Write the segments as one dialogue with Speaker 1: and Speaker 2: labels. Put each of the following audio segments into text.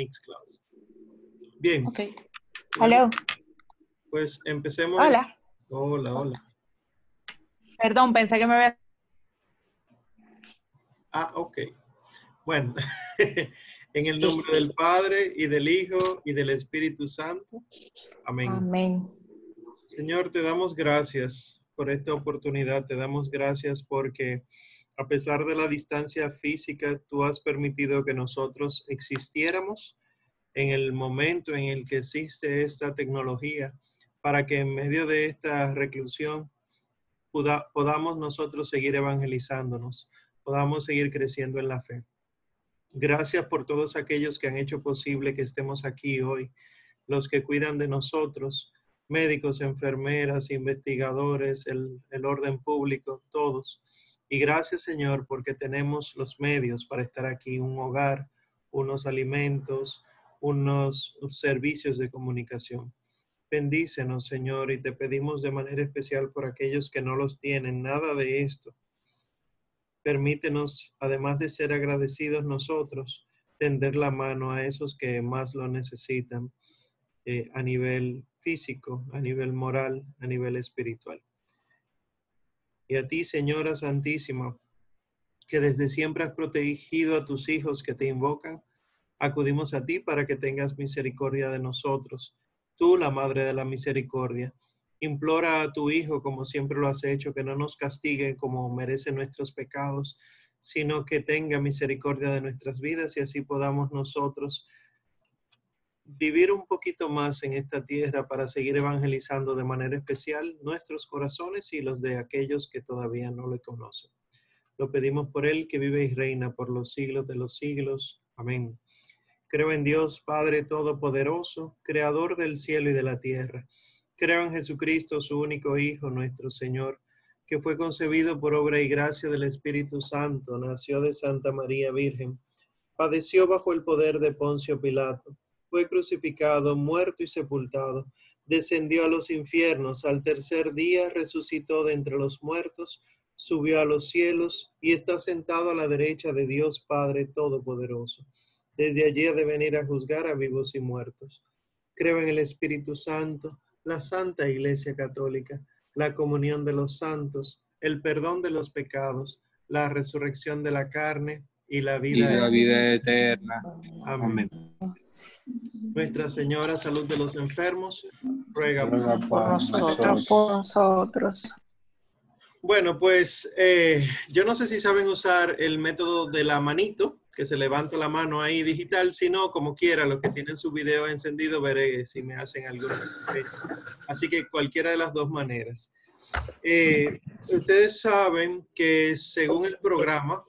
Speaker 1: Mixcloud. Bien.
Speaker 2: Ok. Hello.
Speaker 1: Pues empecemos.
Speaker 2: Hola.
Speaker 1: Hola, hola.
Speaker 2: Perdón, pensé que me había...
Speaker 1: Ah, ok. Bueno, en el nombre del Padre y del Hijo y del Espíritu Santo. Amén.
Speaker 2: Amén.
Speaker 1: Señor, te damos gracias por esta oportunidad. Te damos gracias porque a pesar de la distancia física, tú has permitido que nosotros existiéramos en el momento en el que existe esta tecnología para que en medio de esta reclusión podamos nosotros seguir evangelizándonos, podamos seguir creciendo en la fe. Gracias por todos aquellos que han hecho posible que estemos aquí hoy, los que cuidan de nosotros, médicos, enfermeras, investigadores, el, orden público, todos. Y gracias Señor porque tenemos los medios para estar aquí, un hogar, unos alimentos, unos servicios de comunicación. Bendícenos, Señor, y te pedimos de manera especial por aquellos que no los tienen, nada de esto. Permítenos, además de ser agradecidos nosotros, tender la mano a esos que más lo necesitan eh, a nivel físico, a nivel moral, a nivel espiritual. Y a ti, Señora Santísima, que desde siempre has protegido a tus hijos que te invocan, acudimos a ti para que tengas misericordia de nosotros tú, la Madre de la Misericordia. Implora a tu Hijo, como siempre lo has hecho, que no nos castigue como merecen nuestros pecados, sino que tenga misericordia de nuestras vidas y así podamos nosotros vivir un poquito más en esta tierra para seguir evangelizando de manera especial nuestros corazones y los de aquellos que todavía no le conocen. Lo pedimos por Él que vive y reina por los siglos de los siglos. Amén. Creo en Dios Padre Todopoderoso, Creador del cielo y de la tierra. Creo en Jesucristo, su único Hijo, nuestro Señor, que fue concebido por obra y gracia del Espíritu Santo, nació de Santa María Virgen, padeció bajo el poder de Poncio Pilato, fue crucificado, muerto y sepultado, descendió a los infiernos, al tercer día resucitó de entre los muertos, subió a los cielos y está sentado a la derecha de Dios Padre Todopoderoso desde allí ha de venir a juzgar a vivos y muertos. Creo en el Espíritu Santo, la Santa Iglesia Católica, la comunión de los santos, el perdón de los pecados, la resurrección de la carne y la vida,
Speaker 3: la vida eterna.
Speaker 1: Amén. Nuestra Señora, salud de los enfermos, ruega
Speaker 2: por nosotros. Por nosotros.
Speaker 1: Bueno, pues eh, yo no sé si saben usar el método de la manito, que se levanta la mano ahí digital, si no, como quiera, los que tienen su video encendido, veré si me hacen alguna. Así que cualquiera de las dos maneras. Eh, ustedes saben que según el programa,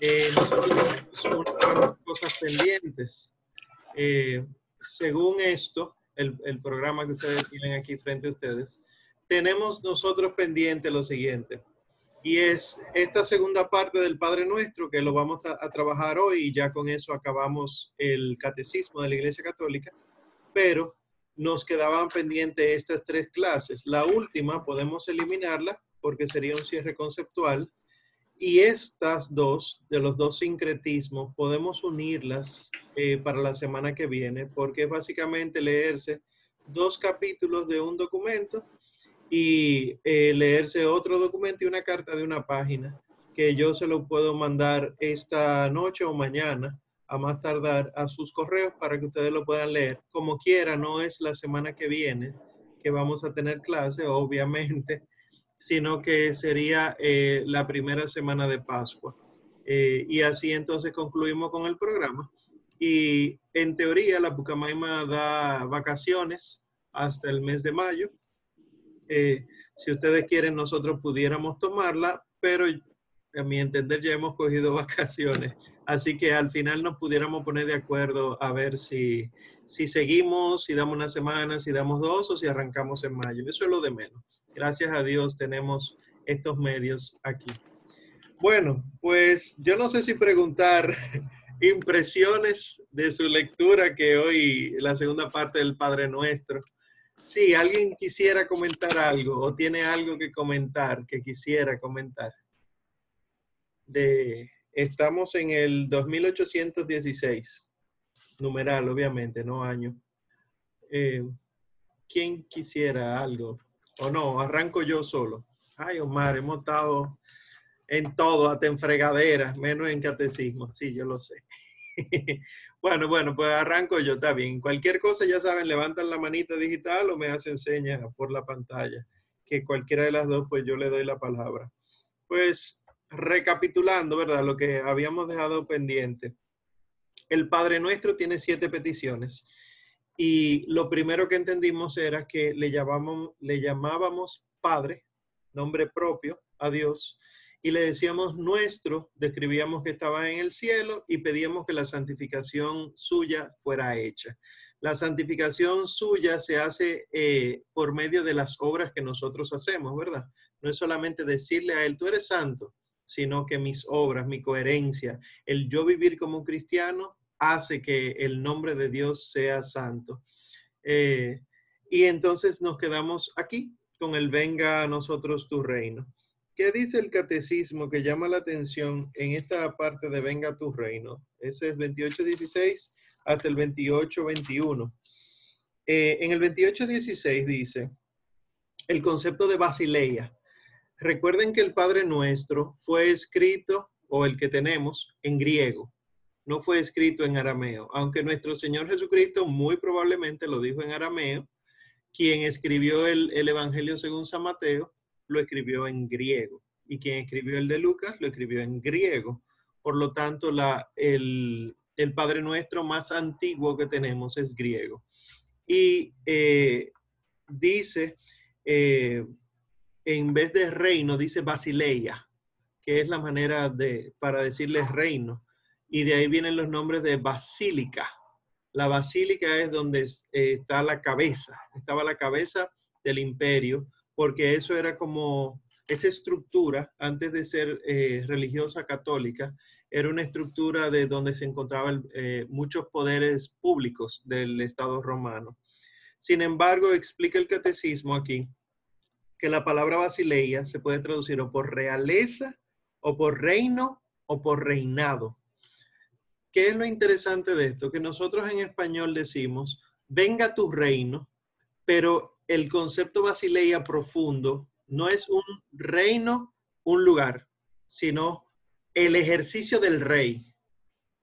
Speaker 1: eh, nosotros cosas pendientes. según esto, el, el programa que ustedes tienen aquí frente a ustedes, tenemos nosotros pendiente lo siguiente. Y es esta segunda parte del Padre Nuestro que lo vamos a, trabajar hoy y ya con eso acabamos el catecismo de la Iglesia Católica. Pero nos quedaban pendientes estas tres clases. La última podemos eliminarla porque sería un cierre conceptual. Y estas dos, de los dos sincretismos, podemos unirlas eh, para la semana que viene porque es básicamente leerse dos capítulos de un documento y eh, leerse otro documento y una carta de una página que yo se lo puedo mandar esta noche o mañana a más tardar a sus correos para que ustedes lo puedan leer. Como quiera, no es la semana que viene que vamos a tener clase, obviamente, sino que sería eh, la primera semana de Pascua. Eh, y así entonces concluimos con el programa. Y en teoría, la Pucamaima da vacaciones hasta el mes de mayo eh, si ustedes quieren, nosotros pudiéramos tomarla, pero a mi entender ya hemos cogido vacaciones. Así que al final nos pudiéramos poner de acuerdo a ver si, si seguimos, si damos una semana, si damos dos o si arrancamos en mayo. Eso es lo de menos. Gracias a Dios tenemos estos medios aquí. Bueno, pues yo no sé si preguntar impresiones de su lectura que hoy, la segunda parte del Padre Nuestro. Sí, alguien quisiera comentar algo o tiene algo que comentar, que quisiera comentar. De, estamos en el 2816. numeral, obviamente, no año. Eh, ¿Quién quisiera algo? O no, arranco yo solo. Ay, Omar, hemos estado en todo, hasta en fregaderas, menos en catecismo. Sí, yo lo sé. bueno, bueno, pues arranco yo, está bien. Cualquier cosa, ya saben, levantan la manita digital o me hacen señas por la pantalla, que cualquiera de las dos, pues yo le doy la palabra. Pues recapitulando, ¿verdad? Lo que habíamos dejado pendiente. El Padre Nuestro tiene siete peticiones. Y lo primero que entendimos era que le, llamábamos, le llamábamos Padre, nombre propio, a Dios, y le decíamos nuestro, describíamos que estaba en el cielo y pedíamos que la santificación suya fuera hecha. La santificación suya se hace eh, por medio de las obras que nosotros hacemos, ¿verdad? No es solamente decirle a Él, tú eres santo, sino que mis obras, mi coherencia, el yo vivir como un cristiano hace que el nombre de Dios sea santo. Eh, y entonces nos quedamos aquí con el venga a nosotros tu reino. ¿Qué dice el catecismo que llama la atención en esta parte de venga tu reino? Ese es 28.16 hasta el 28.21. Eh, en el 28.16 dice el concepto de Basileia. Recuerden que el Padre Nuestro fue escrito, o el que tenemos, en griego no fue escrito en arameo, aunque nuestro Señor Jesucristo muy probablemente lo dijo en arameo, quien escribió el, Evangelio según San Mateo lo escribió en griego y quien escribió el de Lucas lo escribió en griego. Por lo tanto, el, Padre Nuestro más antiguo que tenemos es griego. Y eh, dice, eh, en vez de reino, dice basileia, que es la manera de, para decirle reino y de ahí vienen los nombres de basílica. La basílica es donde eh, está la cabeza, estaba la cabeza del imperio, porque eso era como esa estructura, antes de ser eh, religiosa católica, era una estructura de donde se encontraban eh, muchos poderes públicos del Estado romano. Sin embargo, explica el catecismo aquí que la palabra basileia se puede traducir o por realeza, o por reino, o por reinado. ¿Qué es lo interesante de esto? Que nosotros en español decimos, venga tu reino, pero el concepto basileia profundo no es un reino, un lugar, sino el ejercicio del rey.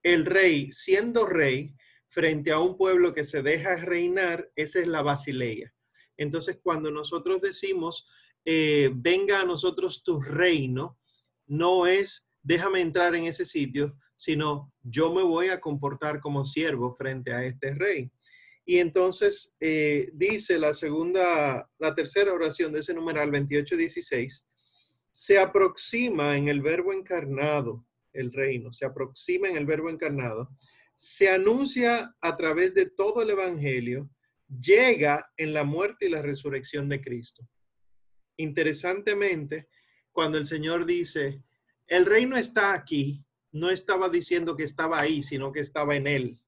Speaker 1: El rey, siendo rey, frente a un pueblo que se deja reinar, esa es la basileia. Entonces, cuando nosotros decimos, eh, venga a nosotros tu reino, no es déjame entrar en ese sitio, sino yo me voy a comportar como siervo frente a este rey. Y entonces eh, dice la segunda, la tercera oración de ese numeral 28-16, se aproxima en el verbo encarnado el reino, se aproxima en el verbo encarnado, se anuncia a través de todo el Evangelio, llega en la muerte y la resurrección de Cristo. Interesantemente, cuando el Señor dice, el reino está aquí, no estaba diciendo que estaba ahí, sino que estaba en él.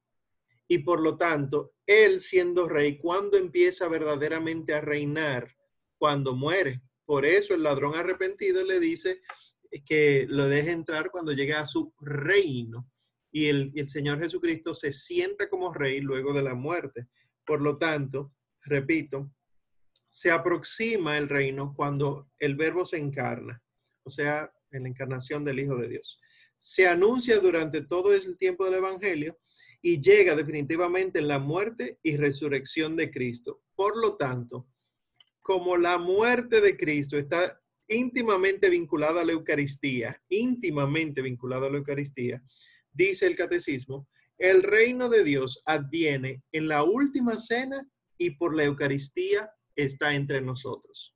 Speaker 1: Y por lo tanto, él siendo rey, cuando empieza verdaderamente a reinar? Cuando muere. Por eso el ladrón arrepentido le dice que lo deje entrar cuando llegue a su reino. Y el, el Señor Jesucristo se sienta como rey luego de la muerte. Por lo tanto, repito, se aproxima el reino cuando el verbo se encarna, o sea, en la encarnación del Hijo de Dios se anuncia durante todo el tiempo del Evangelio y llega definitivamente en la muerte y resurrección de Cristo. Por lo tanto, como la muerte de Cristo está íntimamente vinculada a la Eucaristía, íntimamente vinculada a la Eucaristía, dice el catecismo, el reino de Dios adviene en la última cena y por la Eucaristía está entre nosotros.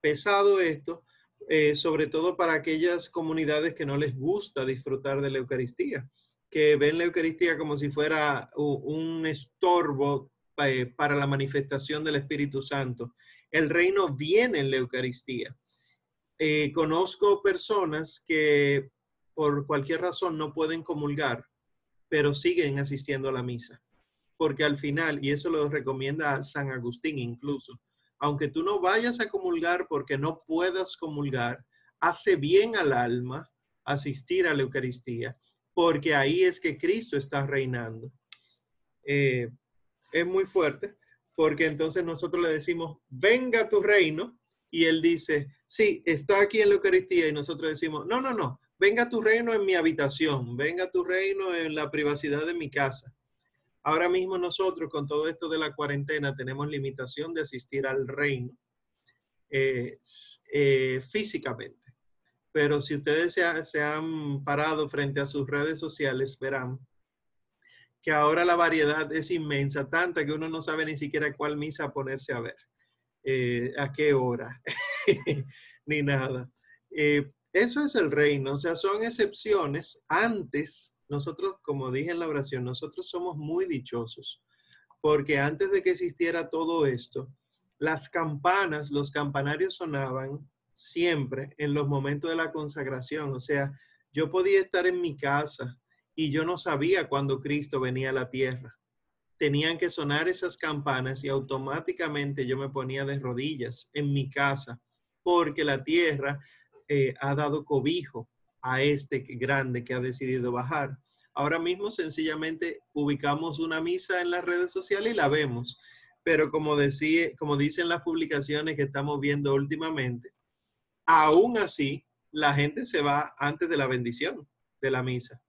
Speaker 1: Pesado esto, eh, sobre todo para aquellas comunidades que no les gusta disfrutar de la Eucaristía, que ven la Eucaristía como si fuera un estorbo eh, para la manifestación del Espíritu Santo. El reino viene en la Eucaristía. Eh, conozco personas que por cualquier razón no pueden comulgar, pero siguen asistiendo a la misa, porque al final, y eso lo recomienda San Agustín incluso, aunque tú no vayas a comulgar porque no puedas comulgar, hace bien al alma asistir a la Eucaristía, porque ahí es que Cristo está reinando. eh, es muy fuerte, porque entonces nosotros le decimos, venga tu reino, y él dice, sí, está aquí en la Eucaristía, y nosotros decimos, no, no, no, venga tu reino en mi habitación, venga tu reino en la privacidad de mi casa. Ahora mismo nosotros con todo esto de la cuarentena tenemos limitación de asistir al reino eh, eh, físicamente. Pero si ustedes se, se, han parado frente a sus redes sociales, verán que ahora la variedad es inmensa, tanta que uno no sabe ni siquiera cuál misa ponerse a ver, eh, a qué hora, ni nada. eso es el reino, o sea, son excepciones. Antes nosotros, como dije en la oración, nosotros somos muy dichosos, porque antes de que existiera todo esto, las campanas, los campanarios sonaban siempre en los momentos de la consagración. O sea, yo podía estar en mi casa y yo no sabía cuándo Cristo venía a la tierra. Tenían que sonar esas campanas y automáticamente yo me ponía de rodillas en mi casa porque la tierra eh, ha dado cobijo a este grande que ha decidido bajar. Ahora mismo sencillamente ubicamos una misa en las redes sociales y la vemos, pero como, decía, como dicen las publicaciones que estamos viendo últimamente, aún así la gente se va antes de la bendición de la misa.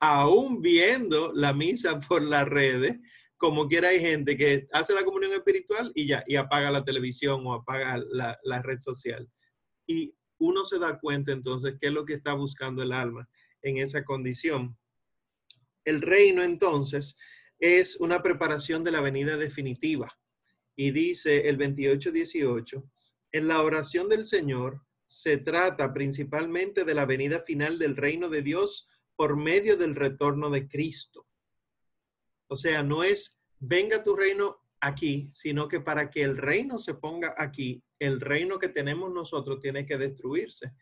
Speaker 1: Aún viendo la misa por las redes, como quiera hay gente que hace la comunión espiritual y ya, y apaga la televisión o apaga la, la red social. Y uno se da cuenta entonces qué es lo que está buscando el alma en esa condición. El reino entonces es una preparación de la venida definitiva. Y dice el 28-18, en la oración del Señor se trata principalmente de la venida final del reino de Dios por medio del retorno de Cristo. O sea, no es venga tu reino aquí, sino que para que el reino se ponga aquí, el reino que tenemos nosotros tiene que destruirse.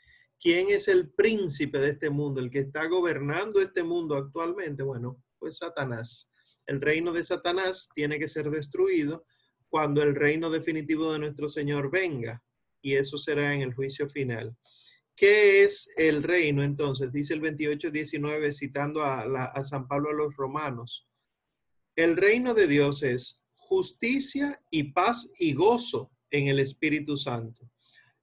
Speaker 1: ¿Quién es el príncipe de este mundo, el que está gobernando este mundo actualmente? Bueno, pues Satanás. El reino de Satanás tiene que ser destruido cuando el reino definitivo de nuestro Señor venga, y eso será en el juicio final. ¿Qué es el reino entonces? Dice el 28-19, citando a, a San Pablo a los romanos. El reino de Dios es justicia y paz y gozo en el Espíritu Santo.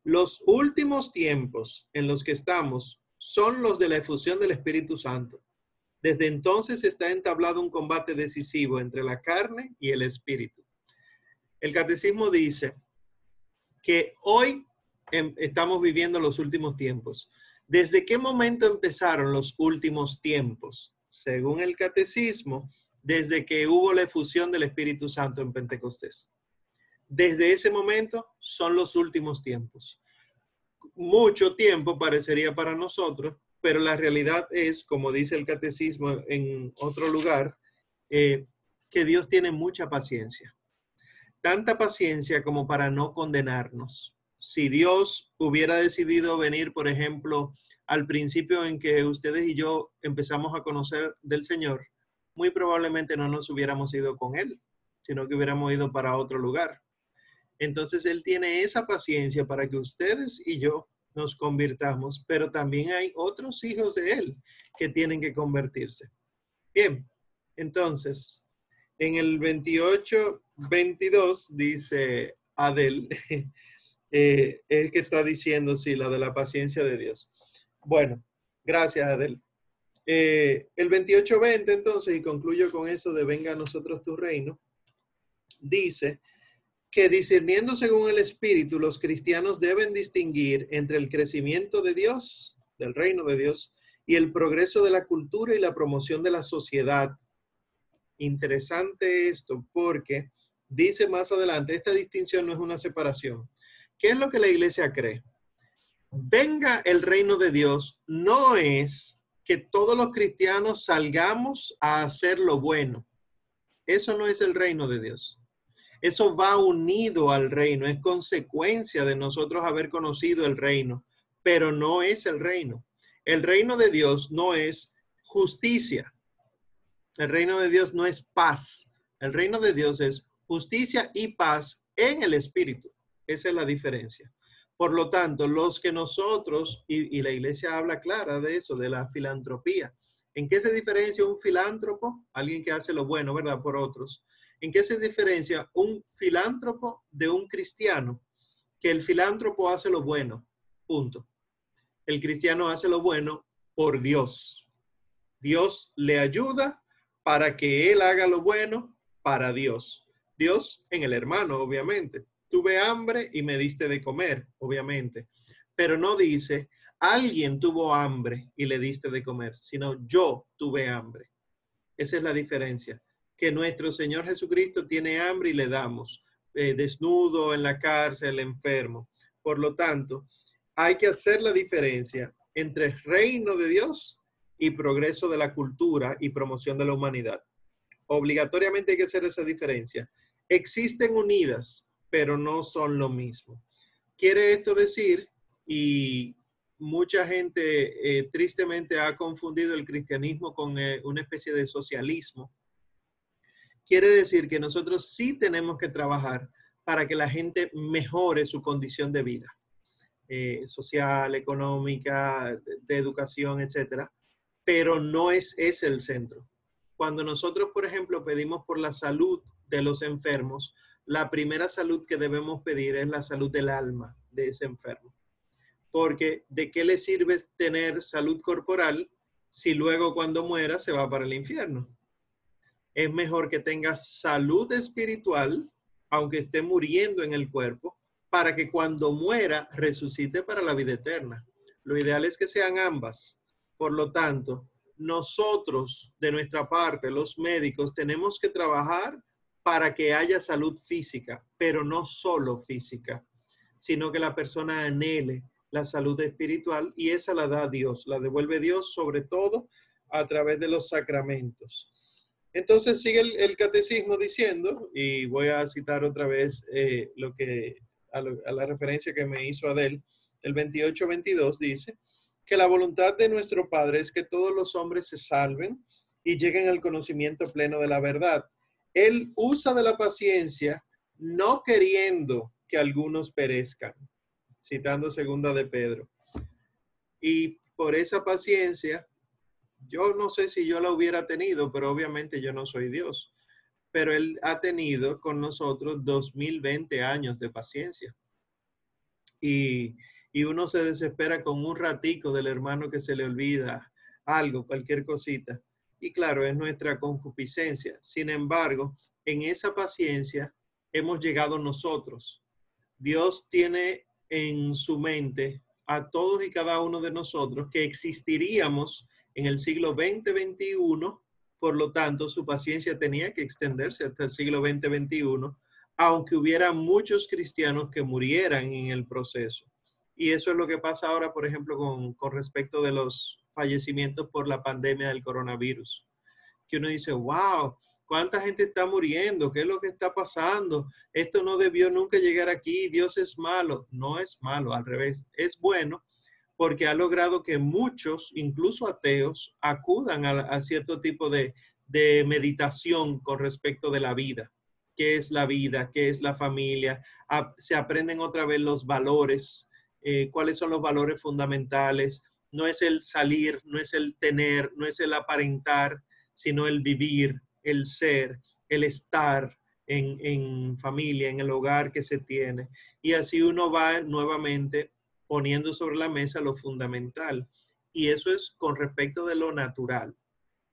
Speaker 1: Los últimos tiempos en los que estamos son los de la efusión del Espíritu Santo. Desde entonces está entablado un combate decisivo entre la carne y el espíritu. El catecismo dice que hoy em, estamos viviendo los últimos tiempos. ¿Desde qué momento empezaron los últimos tiempos? Según el catecismo, desde que hubo la efusión del Espíritu Santo en Pentecostés desde ese momento son los últimos tiempos. Mucho tiempo parecería para nosotros, pero la realidad es, como dice el catecismo en otro lugar, eh, que Dios tiene mucha paciencia. Tanta paciencia como para no condenarnos. Si Dios hubiera decidido venir, por ejemplo, al principio en que ustedes y yo empezamos a conocer del Señor, muy probablemente no nos hubiéramos ido con Él, sino que hubiéramos ido para otro lugar. Entonces Él tiene esa paciencia para que ustedes y yo nos convirtamos, pero también hay otros hijos de Él que tienen que convertirse. Bien, entonces, en el 28, 22 dice Adel, eh, es que está diciendo, sí, la de la paciencia de Dios. Bueno, gracias Adel. Eh, el 28-20 entonces, y concluyo con eso de venga a nosotros tu reino, dice, que discerniendo según el Espíritu, los cristianos deben distinguir entre el crecimiento de Dios, del reino de Dios, y el progreso de la cultura y la promoción de la sociedad. Interesante esto porque dice más adelante, esta distinción no es una separación. ¿Qué es lo que la iglesia cree? Venga el reino de Dios no es que todos los cristianos salgamos a hacer lo bueno. Eso no es el reino de Dios. Eso va unido al reino, es consecuencia de nosotros haber conocido el reino, pero no es el reino. El reino de Dios no es justicia. El reino de Dios no es paz. El reino de Dios es justicia y paz en el Espíritu. Esa es la diferencia. Por lo tanto, los que nosotros, y, la iglesia habla clara de eso, de la filantropía, ¿En qué se diferencia un filántropo, alguien que hace lo bueno, ¿verdad? Por otros. ¿En qué se diferencia un filántropo de un cristiano? Que el filántropo hace lo bueno, punto. El cristiano hace lo bueno por Dios. Dios le ayuda para que él haga lo bueno para Dios. Dios en el hermano, obviamente. Tuve hambre y me diste de comer, obviamente. Pero no dice, alguien tuvo hambre y le diste de comer, sino yo tuve hambre. Esa es la diferencia. Que nuestro Señor Jesucristo tiene hambre y le damos, eh, desnudo, en la cárcel, enfermo. Por lo tanto, hay que hacer la diferencia entre reino de Dios y progreso de la cultura y promoción de la humanidad. Obligatoriamente hay que hacer esa diferencia. Existen unidas, pero no son lo mismo. Quiere esto decir, y mucha gente eh, tristemente ha confundido el cristianismo con eh, una especie de socialismo. Quiere decir que nosotros sí tenemos que trabajar para que la gente mejore su condición de vida, eh, social, económica, de, de educación, etcétera, pero no es ese el centro. Cuando nosotros, por ejemplo, pedimos por la salud de los enfermos, la primera salud que debemos pedir es la salud del alma de ese enfermo porque ¿de qué le sirve tener salud corporal si luego cuando muera se va para el infierno? Es mejor que tenga salud espiritual, aunque esté muriendo en el cuerpo, para que cuando muera resucite para la vida eterna. Lo ideal es que sean ambas. Por lo tanto, nosotros, de nuestra parte, los médicos, tenemos que trabajar para que haya salud física, pero no solo física, sino que la persona anhele la salud espiritual y esa la da Dios, la devuelve Dios sobre todo a través de los sacramentos. Entonces sigue el, catecismo diciendo, y voy a citar otra vez eh, lo que, a, la referencia que me hizo Adel, el 28-22 dice, que la voluntad de nuestro Padre es que todos los hombres se salven y lleguen al conocimiento pleno de la verdad. Él usa de la paciencia no queriendo que algunos perezcan, citando segunda de Pedro. Y por esa paciencia, yo no sé si yo la hubiera tenido, pero obviamente yo no soy Dios. Pero Él ha tenido con nosotros 2020 años de paciencia. Y, y uno se desespera con un ratico del hermano que se le olvida algo, cualquier cosita. Y claro, es nuestra concupiscencia. Sin embargo, en esa paciencia hemos llegado nosotros. Dios tiene en su mente a todos y cada uno de nosotros que existiríamos en el siglo 2021, por lo tanto su paciencia tenía que extenderse hasta el siglo 2021, aunque hubiera muchos cristianos que murieran en el proceso. Y eso es lo que pasa ahora, por ejemplo, con, con respecto de los fallecimientos por la pandemia del coronavirus. Que uno dice, wow, ¿Cuánta gente está muriendo? ¿Qué es lo que está pasando? Esto no debió nunca llegar aquí. Dios es malo. No es malo, al revés. Es bueno porque ha logrado que muchos, incluso ateos, acudan a, cierto tipo de, meditación con respecto de la vida. ¿Qué es la vida? ¿Qué es la familia? se aprenden otra vez los valores. Eh, ¿Cuáles son los valores fundamentales? No es el salir, no es el tener, no es el aparentar, sino el vivir, el ser, el estar en, familia, en el hogar que se tiene. Y así uno va nuevamente poniendo sobre la mesa lo fundamental. Y eso es con respecto de lo natural.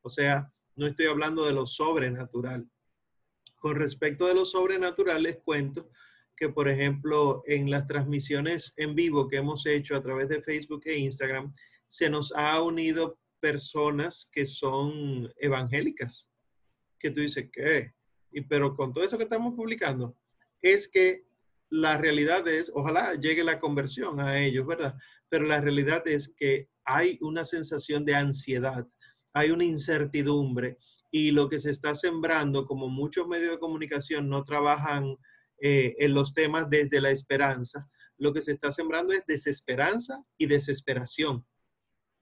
Speaker 1: O sea, no estoy hablando de lo sobrenatural. Con respecto de lo sobrenatural, les cuento que, por ejemplo, en las transmisiones en vivo que hemos hecho a través de Facebook e Instagram, se nos ha unido personas que son evangélicas que tú dices, ¿qué? Y, pero con todo eso que estamos publicando, es que la realidad es, ojalá llegue la conversión a ellos, ¿verdad? Pero la realidad es que hay una sensación de ansiedad, hay una incertidumbre y lo que se está sembrando, como muchos medios de comunicación no trabajan eh, en los temas desde la esperanza, lo que se está sembrando es desesperanza y desesperación.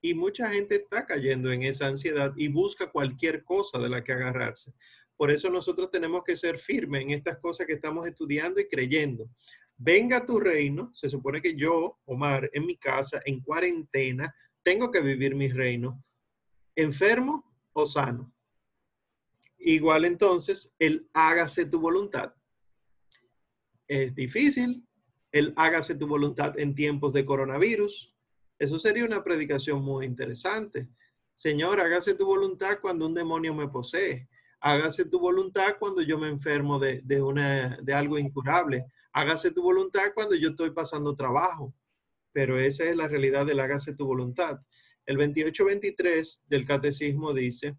Speaker 1: Y mucha gente está cayendo en esa ansiedad y busca cualquier cosa de la que agarrarse. Por eso nosotros tenemos que ser firmes en estas cosas que estamos estudiando y creyendo. Venga tu reino, se supone que yo, Omar, en mi casa, en cuarentena, tengo que vivir mi reino. enfermo o sano. Igual entonces, el hágase tu voluntad. Es difícil, el hágase tu voluntad en tiempos de coronavirus. Eso sería una predicación muy interesante. Señor, hágase tu voluntad cuando un demonio me posee. Hágase tu voluntad cuando yo me enfermo de, una, de algo incurable. Hágase tu voluntad cuando yo estoy pasando trabajo. Pero esa es la realidad del hágase tu voluntad. El 28-23 del catecismo dice,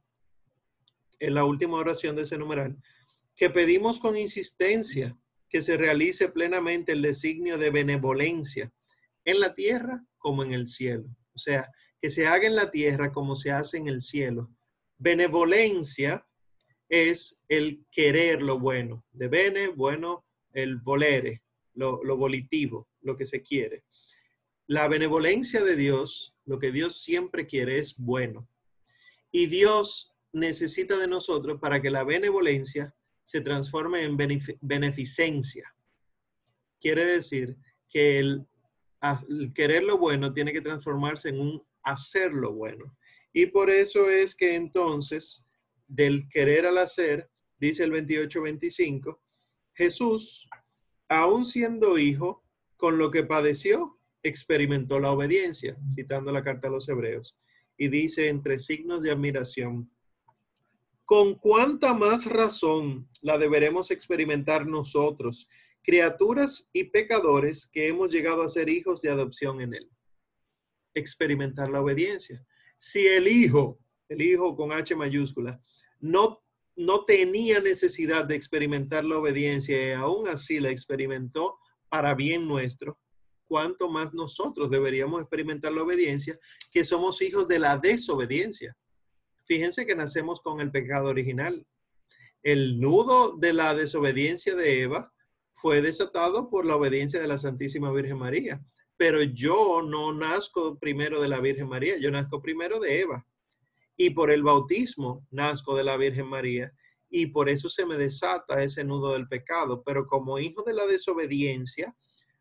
Speaker 1: en la última oración de ese numeral, que pedimos con insistencia que se realice plenamente el designio de benevolencia en la tierra como en el cielo. O sea, que se haga en la tierra como se hace en el cielo. Benevolencia es el querer lo bueno. De bene, bueno, el volere, lo, volitivo, lo que se quiere. La benevolencia de Dios, lo que Dios siempre quiere es bueno. Y Dios necesita de nosotros para que la benevolencia se transforme en beneficencia. Quiere decir que el, el, querer lo bueno tiene que transformarse en un hacer lo bueno. Y por eso es que entonces, del querer al hacer, dice el 28-25, Jesús, aun siendo hijo, con lo que padeció, experimentó la obediencia, citando la carta a los hebreos. Y dice entre signos de admiración, con cuánta más razón la deberemos experimentar nosotros, criaturas y pecadores que hemos llegado a ser hijos de adopción en Él. Experimentar la obediencia. Si el hijo, el hijo con H mayúscula, no, no tenía necesidad de experimentar la obediencia y aún así la experimentó para bien nuestro, cuánto más nosotros deberíamos experimentar la obediencia, que somos hijos de la desobediencia. Fíjense que nacemos con el pecado original. El nudo de la desobediencia de Eva fue desatado por la obediencia de la Santísima Virgen María. Pero yo no nazco primero de la Virgen María, yo nazco primero de Eva. Y por el bautismo nazco de la Virgen María. Y por eso se me desata ese nudo del pecado. Pero como hijo de la desobediencia,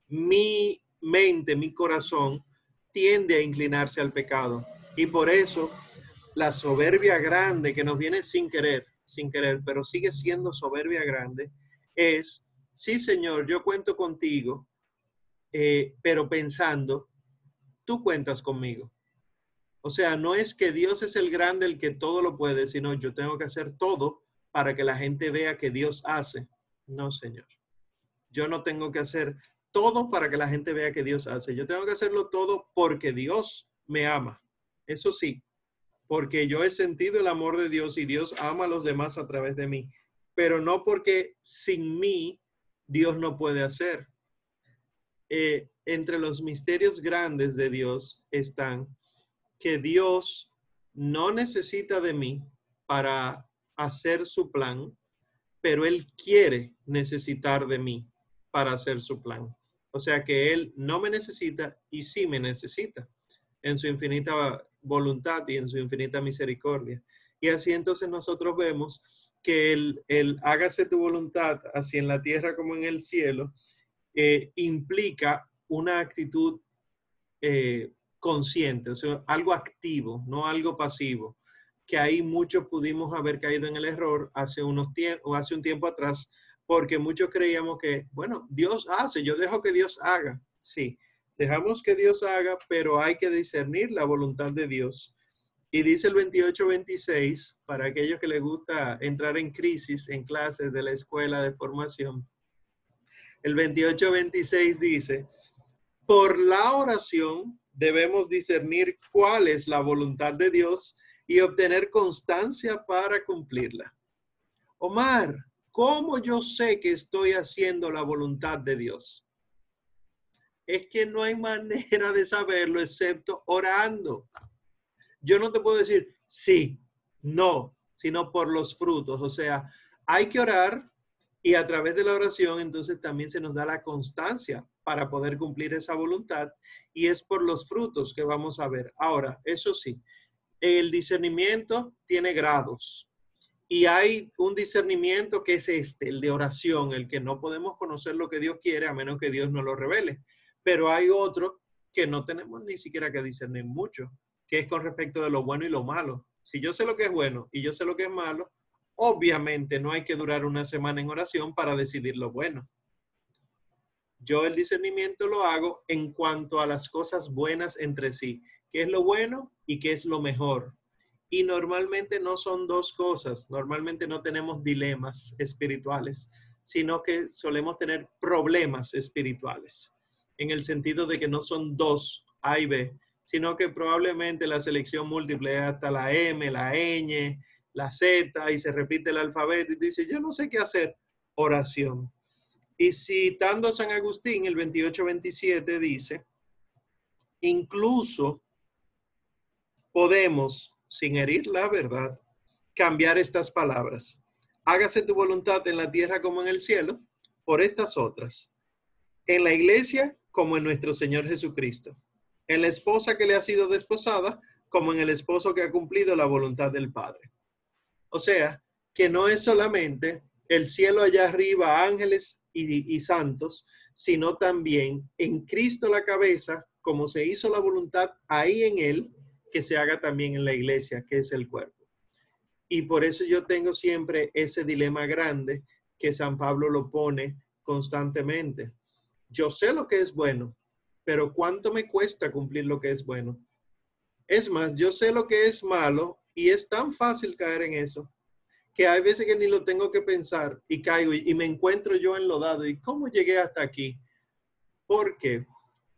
Speaker 1: mi mente, mi corazón tiende a inclinarse al pecado. Y por eso la soberbia grande que nos viene sin querer, sin querer, pero sigue siendo soberbia grande, es, sí Señor, yo cuento contigo, eh, pero pensando, tú cuentas conmigo. O sea, no es que Dios es el grande, el que todo lo puede, sino yo tengo que hacer todo para que la gente vea que Dios hace. No, Señor. Yo no tengo que hacer todo para que la gente vea que Dios hace. Yo tengo que hacerlo todo porque Dios me ama. Eso sí, porque yo he sentido el amor de Dios y Dios ama a los demás a través de mí, pero no porque sin mí Dios no puede hacer. Eh, entre los misterios grandes de Dios están que Dios no necesita de mí para hacer su plan, pero Él quiere necesitar de mí para hacer su plan. O sea que Él no me necesita y sí me necesita en su infinita voluntad y en su infinita misericordia. Y así entonces nosotros vemos que el, hágase tu voluntad, así en la tierra como en el cielo, eh, implica una actitud eh, consciente, o sea, algo activo, no algo pasivo, que ahí muchos pudimos haber caído en el error hace, unos tiempos, hace un tiempo atrás, porque muchos creíamos que, bueno, Dios hace, yo dejo que Dios haga, sí, Dejamos que Dios haga, pero hay que discernir la voluntad de Dios. Y dice el 28-26, para aquellos que les gusta entrar en crisis en clases de la escuela de formación, el 28-26 dice, por la oración debemos discernir cuál es la voluntad de Dios y obtener constancia para cumplirla. Omar, ¿cómo yo sé que estoy haciendo la voluntad de Dios? es que no hay manera de saberlo excepto orando. Yo no te puedo decir sí, no, sino por los frutos. O sea, hay que orar y a través de la oración entonces también se nos da la constancia para poder cumplir esa voluntad y es por los frutos que vamos a ver. Ahora, eso sí, el discernimiento tiene grados y hay un discernimiento que es este, el de oración, el que no podemos conocer lo que Dios quiere a menos que Dios nos lo revele pero hay otro que no tenemos ni siquiera que discernir mucho, que es con respecto de lo bueno y lo malo. Si yo sé lo que es bueno y yo sé lo que es malo, obviamente no hay que durar una semana en oración para decidir lo bueno. Yo el discernimiento lo hago en cuanto a las cosas buenas entre sí, qué es lo bueno y qué es lo mejor. Y normalmente no son dos cosas, normalmente no tenemos dilemas espirituales, sino que solemos tener problemas espirituales, en el sentido de que no son dos A y B, sino que probablemente la selección múltiple es hasta la M, la ñ, la Z y se repite el alfabeto y dice, yo no sé qué hacer, oración. Y citando a San Agustín, el 28-27 dice, incluso podemos, sin herir la verdad, cambiar estas palabras. Hágase tu voluntad en la tierra como en el cielo, por estas otras. En la iglesia como en nuestro Señor Jesucristo. En la esposa que le ha sido desposada, como en el esposo que ha cumplido la voluntad del Padre. O sea, que no es solamente el cielo allá arriba, ángeles y, y santos, sino también en Cristo la cabeza, como se hizo la voluntad ahí en Él, que se haga también en la iglesia, que es el cuerpo. Y por eso yo tengo siempre ese dilema grande que San Pablo lo pone constantemente. Yo sé lo que es bueno, pero ¿cuánto me cuesta cumplir lo que es bueno? Es más, yo sé lo que es malo y es tan fácil caer en eso que hay veces que ni lo tengo que pensar y caigo y, me encuentro yo enlodado. ¿Y cómo llegué hasta aquí? ¿Por qué?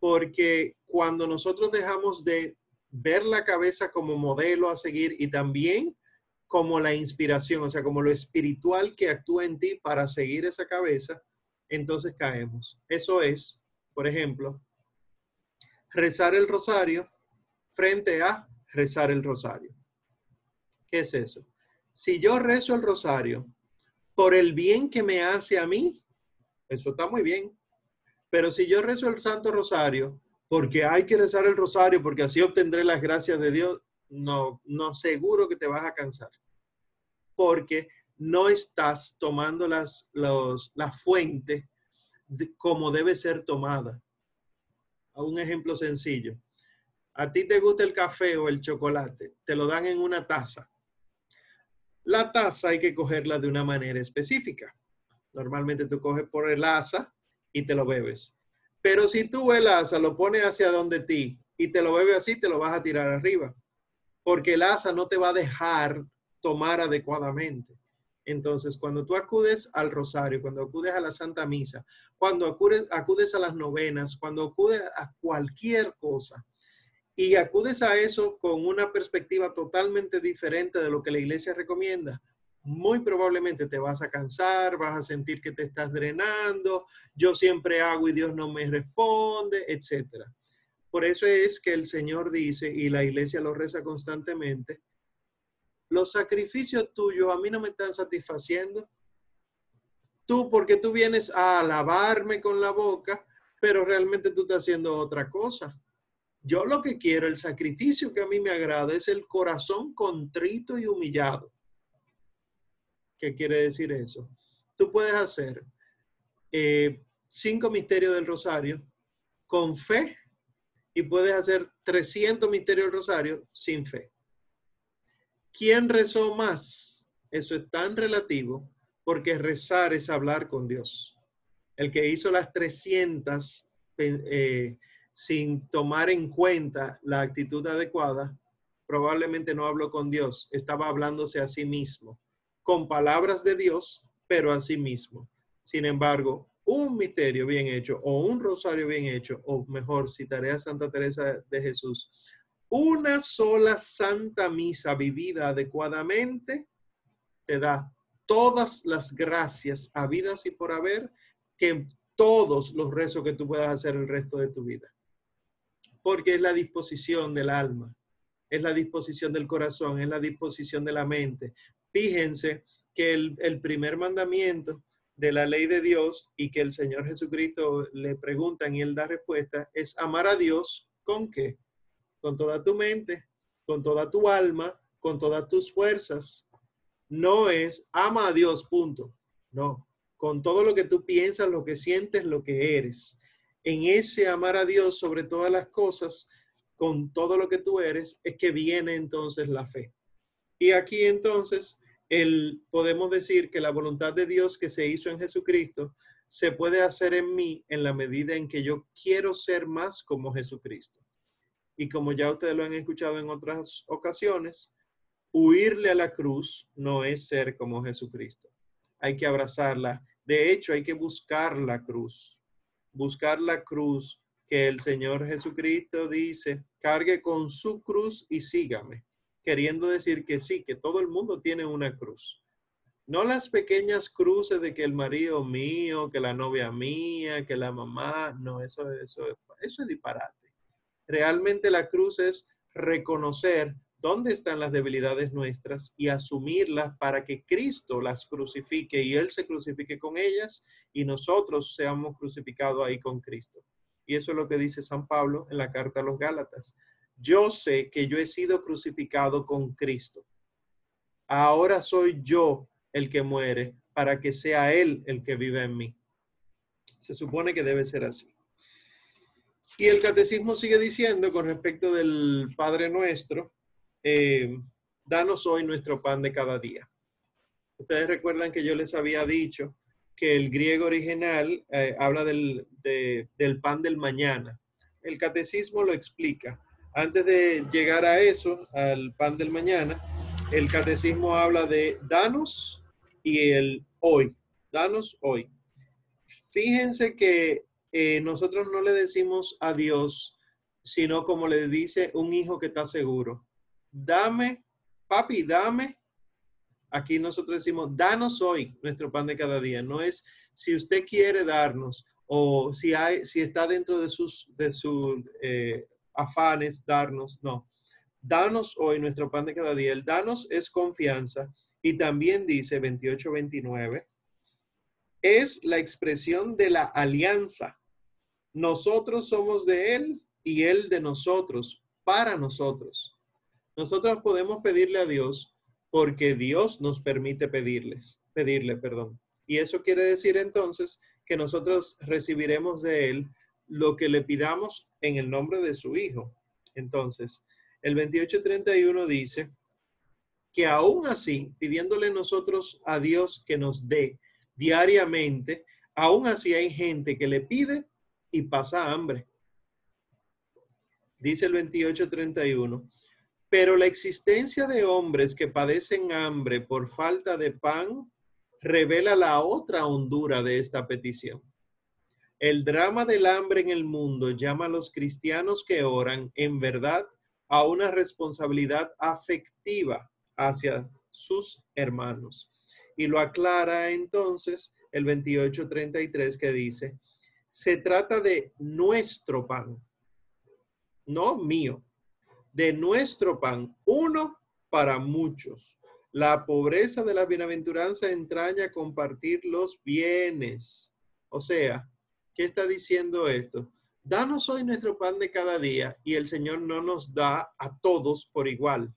Speaker 1: Porque cuando nosotros dejamos de ver la cabeza como modelo a seguir y también como la inspiración, o sea, como lo espiritual que actúa en ti para seguir esa cabeza, entonces caemos. Eso es, por ejemplo, rezar el rosario frente a rezar el rosario. ¿Qué es eso? Si yo rezo el rosario por el bien que me hace a mí, eso está muy bien. Pero si yo rezo el Santo Rosario porque hay que rezar el rosario porque así obtendré las gracias de Dios, no, no seguro que te vas a cansar. Porque no estás tomando las, los, la fuente como debe ser tomada. Un ejemplo sencillo. A ti te gusta el café o el chocolate, te lo dan en una taza. La taza hay que cogerla de una manera específica. Normalmente tú coges por el asa y te lo bebes. Pero si tú el asa lo pones hacia donde ti y te lo bebes así, te lo vas a tirar arriba. Porque el asa no te va a dejar tomar adecuadamente. Entonces, cuando tú acudes al rosario, cuando acudes a la Santa Misa, cuando acudes, acudes a las novenas, cuando acudes a cualquier cosa, y acudes a eso con una perspectiva totalmente diferente de lo que la iglesia recomienda, muy probablemente te vas a cansar, vas a sentir que te estás drenando, yo siempre hago y Dios no me responde, etc. Por eso es que el Señor dice, y la iglesia lo reza constantemente, los sacrificios tuyos a mí no me están satisfaciendo. Tú, porque tú vienes a alabarme con la boca, pero realmente tú estás haciendo otra cosa. Yo lo que quiero, el sacrificio que a mí me agrada es el corazón contrito y humillado. ¿Qué quiere decir eso? Tú puedes hacer eh, cinco misterios del rosario con fe y puedes hacer 300 misterios del rosario sin fe. ¿Quién rezó más? Eso es tan relativo porque rezar es hablar con Dios. El que hizo las 300 eh, sin tomar en cuenta la actitud adecuada, probablemente no habló con Dios, estaba hablándose a sí mismo, con palabras de Dios, pero a sí mismo. Sin embargo, un misterio bien hecho o un rosario bien hecho, o mejor, citaré a Santa Teresa de Jesús, una sola santa misa vivida adecuadamente te da todas las gracias habidas y por haber que todos los rezos que tú puedas hacer el resto de tu vida. Porque es la disposición del alma, es la disposición del corazón, es la disposición de la mente. Fíjense que el, primer mandamiento de la ley de Dios y que el Señor Jesucristo le preguntan y él da respuesta es amar a Dios con qué? con toda tu mente, con toda tu alma, con todas tus fuerzas. No es ama a Dios, punto. No, con todo lo que tú piensas, lo que sientes, lo que eres. En ese amar a Dios sobre todas las cosas, con todo lo que tú eres, es que viene entonces la fe. Y aquí entonces el, podemos decir que la voluntad de Dios que se hizo en Jesucristo se puede hacer en mí en la medida en que yo quiero ser más como Jesucristo. Y como ya ustedes lo han escuchado en otras ocasiones, huirle a la cruz no es ser como Jesucristo. Hay que abrazarla. De hecho, hay que buscar la cruz. Buscar la cruz que el Señor Jesucristo dice, cargue con su cruz y sígame. Queriendo decir que sí, que todo el mundo tiene una cruz. No las pequeñas cruces de que el marido mío, que la novia mía, que la mamá, no, eso, eso, eso es disparate. Realmente la cruz es reconocer dónde están las debilidades nuestras y asumirlas para que Cristo las crucifique y Él se crucifique con ellas y nosotros seamos crucificados ahí con Cristo. Y eso es lo que dice San Pablo en la carta a los Gálatas. Yo sé que yo he sido crucificado con Cristo. Ahora soy yo el que muere para que sea Él el que vive en mí. Se supone que debe ser así. Y el catecismo sigue diciendo con respecto del Padre nuestro, eh, danos hoy nuestro pan de cada día. Ustedes recuerdan que yo les había dicho que el griego original eh, habla del, del pan del mañana. El catecismo lo explica. Antes de llegar a eso, al pan del mañana, el catecismo habla de danos y el hoy. Danos hoy. Fíjense que eh, nosotros no le decimos a Dios, sino como le dice un hijo que está seguro. Dame, papi, dame. Aquí nosotros decimos, danos hoy nuestro pan de cada día. No es si usted quiere darnos o si, hay, si está dentro de sus, de sus eh, afanes darnos, no. Danos hoy nuestro pan de cada día. El danos es confianza y también dice 28-29, es la expresión de la alianza. Nosotros somos de Él y Él de nosotros, para nosotros. Nosotros podemos pedirle a Dios porque Dios nos permite pedirles, pedirle, perdón. Y eso quiere decir entonces que nosotros recibiremos de Él lo que le pidamos en el nombre de su Hijo. Entonces, el 2831 dice, que aún así, pidiéndole nosotros a Dios que nos dé diariamente, aún así hay gente que le pide y pasa hambre. Dice el 2831, pero la existencia de hombres que padecen hambre por falta de pan revela la otra hondura de esta petición. El drama del hambre en el mundo llama a los cristianos que oran en verdad a una responsabilidad afectiva hacia sus hermanos. Y lo aclara entonces el 2833 que dice, se trata de nuestro pan, no mío, de nuestro pan, uno para muchos. La pobreza de la bienaventuranza entraña compartir los bienes. O sea, ¿qué está diciendo esto? Danos hoy nuestro pan de cada día y el Señor no nos da a todos por igual.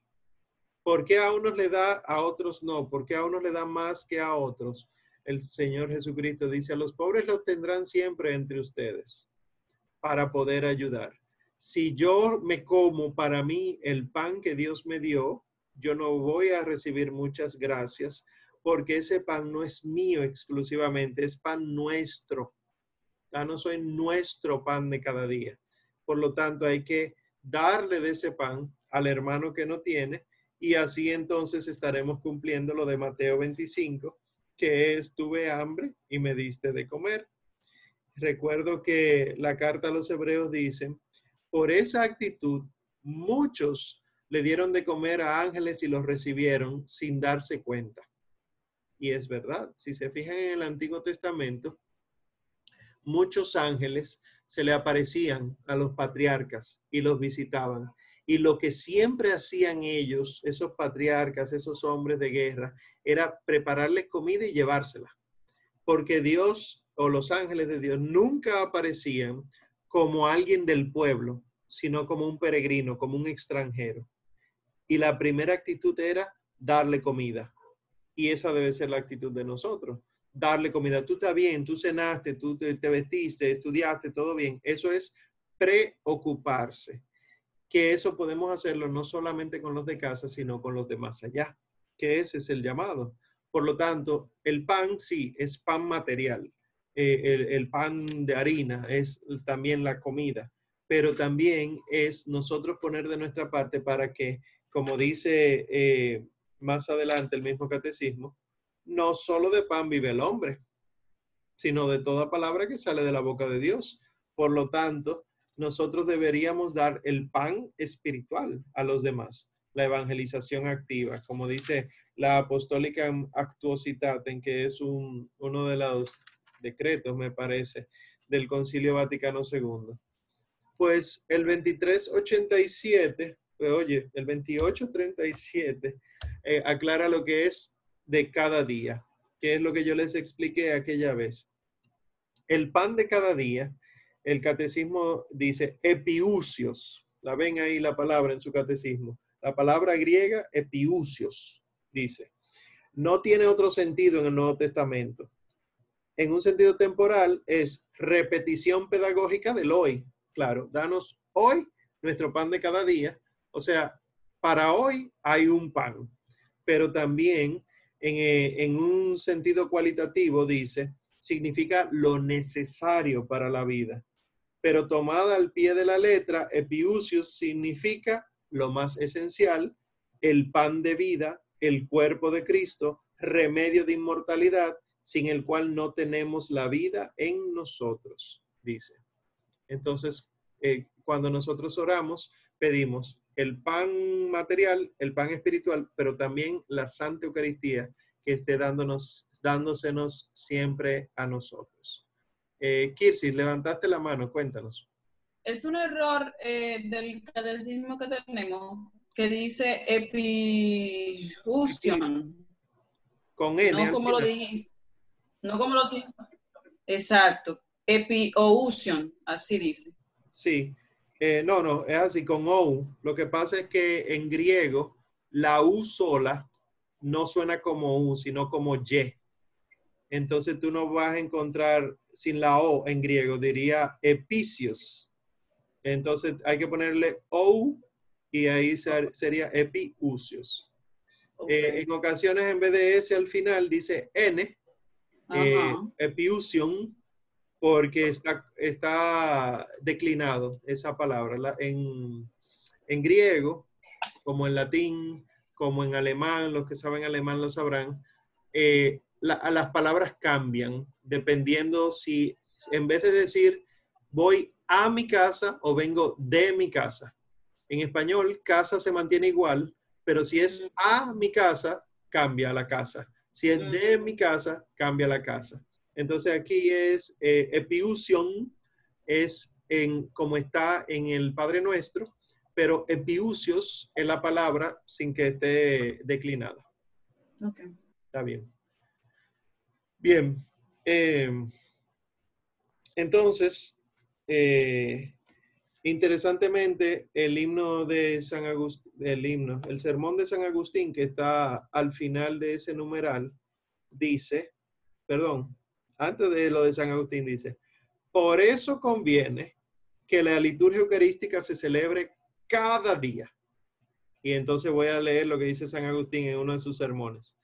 Speaker 1: ¿Por qué a unos le da, a otros no? ¿Por qué a unos le da más que a otros? El Señor Jesucristo dice, a los pobres los tendrán siempre entre ustedes para poder ayudar. Si yo me como para mí el pan que Dios me dio, yo no voy a recibir muchas gracias porque ese pan no es mío exclusivamente, es pan nuestro. Ya no soy nuestro pan de cada día. Por lo tanto, hay que darle de ese pan al hermano que no tiene y así entonces estaremos cumpliendo lo de Mateo 25, que es tuve hambre y me diste de comer. Recuerdo que la carta a los hebreos dice, por esa actitud muchos le dieron de comer a ángeles y los recibieron sin darse cuenta. Y es verdad, si se fijan en el Antiguo Testamento, muchos ángeles se le aparecían a los patriarcas y los visitaban. Y lo que siempre hacían ellos, esos patriarcas, esos hombres de guerra, era prepararles comida y llevársela. Porque Dios o los ángeles de Dios nunca aparecían como alguien del pueblo, sino como un peregrino, como un extranjero. Y la primera actitud era darle comida. Y esa debe ser la actitud de nosotros. Darle comida. Tú estás bien, tú cenaste, tú te, te vestiste, estudiaste, todo bien. Eso es preocuparse. que eso podemos hacerlo no solamente con los de casa, sino con los de más allá, que ese es el llamado. Por lo tanto, el pan sí es pan material, eh, el, pan de harina es también la comida, pero también es nosotros poner de nuestra parte para que, como dice eh, más adelante el mismo catecismo, no solo de pan vive el hombre, sino de toda palabra que sale de la boca de Dios. Por lo tanto, nosotros deberíamos dar el pan espiritual a los demás, la evangelización activa, como dice la apostólica en que es un, uno de los decretos, me parece, del Concilio Vaticano II. Pues el 2387, pues, oye, el 2837 eh, aclara lo que es de cada día, que es lo que yo les expliqué aquella vez. El pan de cada día el catecismo dice epiusios. La ven ahí la palabra en su catecismo. La palabra griega epiusios dice. No tiene otro sentido en el Nuevo Testamento. En un sentido temporal es repetición pedagógica del hoy. Claro, danos hoy nuestro pan de cada día. O sea, para hoy hay un pan, pero también en, eh, en un sentido cualitativo dice, significa lo necesario para la vida pero tomada al pie de la letra, epiusios significa lo más esencial, el pan de vida, el cuerpo de Cristo, remedio de inmortalidad, sin el cual no tenemos la vida en nosotros, dice. Entonces, eh, cuando nosotros oramos, pedimos el pan material, el pan espiritual, pero también la Santa Eucaristía que esté dándonos, dándosenos siempre a nosotros. Eh, Kirsi, levantaste la mano, cuéntanos.
Speaker 3: Es un error eh, del catecismo que tenemos que dice epiusion.
Speaker 1: Con N.
Speaker 3: No como lo dijiste. No como lo dijiste. Exacto. Epiousion, así dice.
Speaker 1: Sí. Eh, no, no, es así, con O. Lo que pasa es que en griego la U sola no suena como U, sino como Y. Entonces tú no vas a encontrar sin la O en griego, diría epicios. Entonces hay que ponerle O y ahí sería epiusios. Eh, en ocasiones en vez de S al final dice N, eh, epiusion, porque está, está declinado esa palabra. En, en griego, como en latín, como en alemán, los que saben alemán lo sabrán, eh, las palabras cambian dependiendo si en vez de decir voy a mi casa o vengo de mi casa. En español, casa se mantiene igual, pero si es a mi casa, cambia la casa. Si es de mi casa, cambia la casa. Entonces aquí es eh, epiusion, es en, como está en el Padre Nuestro, pero epiusios es la palabra sin que esté declinada.
Speaker 3: Ok.
Speaker 1: Está bien. Bien. Eh, entonces, eh, interesantemente, el himno de San Agustín, el himno, el sermón de San Agustín que está al final de ese numeral, dice, perdón, antes de lo de San Agustín dice, por eso conviene que la liturgia eucarística se celebre cada día. Y entonces voy a leer lo que dice San Agustín en uno de sus sermones.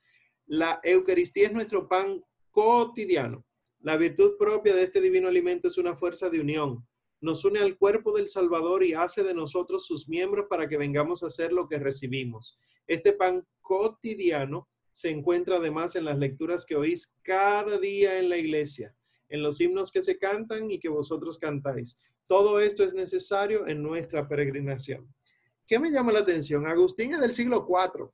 Speaker 1: La Eucaristía es nuestro pan cotidiano. La virtud propia de este divino alimento es una fuerza de unión. Nos une al cuerpo del Salvador y hace de nosotros sus miembros para que vengamos a hacer lo que recibimos. Este pan cotidiano se encuentra además en las lecturas que oís cada día en la iglesia, en los himnos que se cantan y que vosotros cantáis. Todo esto es necesario en nuestra peregrinación. ¿Qué me llama la atención? Agustín es del siglo IV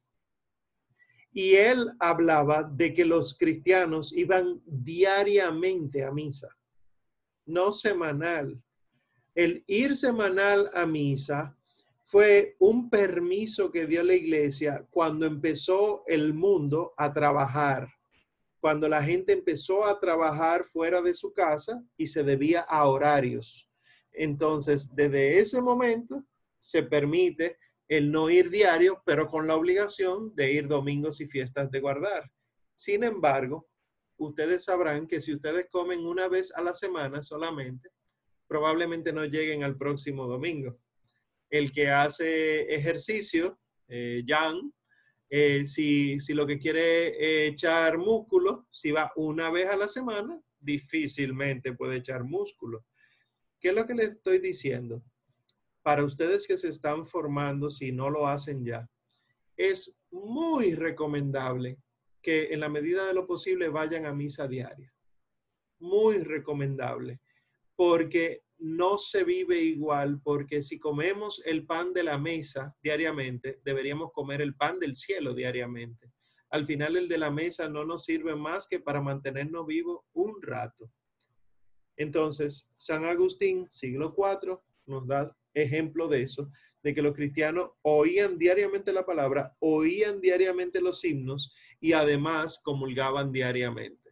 Speaker 1: y él hablaba de que los cristianos iban diariamente a misa, no semanal. El ir semanal a misa fue un permiso que dio la iglesia cuando empezó el mundo a trabajar, cuando la gente empezó a trabajar fuera de su casa y se debía a horarios. Entonces, desde ese momento se permite el no ir diario, pero con la obligación de ir domingos y fiestas de guardar. Sin embargo, ustedes sabrán que si ustedes comen una vez a la semana solamente, probablemente no lleguen al próximo domingo. el que hace ejercicio, eh, Jan, eh, si, si lo que quiere es echar músculo, si va una vez a la semana, difícilmente puede echar músculo. ¿Qué es lo que les estoy diciendo? Para ustedes que se están formando, si no lo hacen ya, es muy recomendable que en la medida de lo posible vayan a misa diaria. Muy recomendable, porque no se vive igual, porque si comemos el pan de la mesa diariamente, deberíamos comer el pan del cielo diariamente. Al final el de la mesa no nos sirve más que para mantenernos vivos un rato. Entonces, San Agustín, siglo IV, nos da ejemplo de eso, de que los cristianos oían diariamente la palabra, oían diariamente los himnos y además comulgaban diariamente.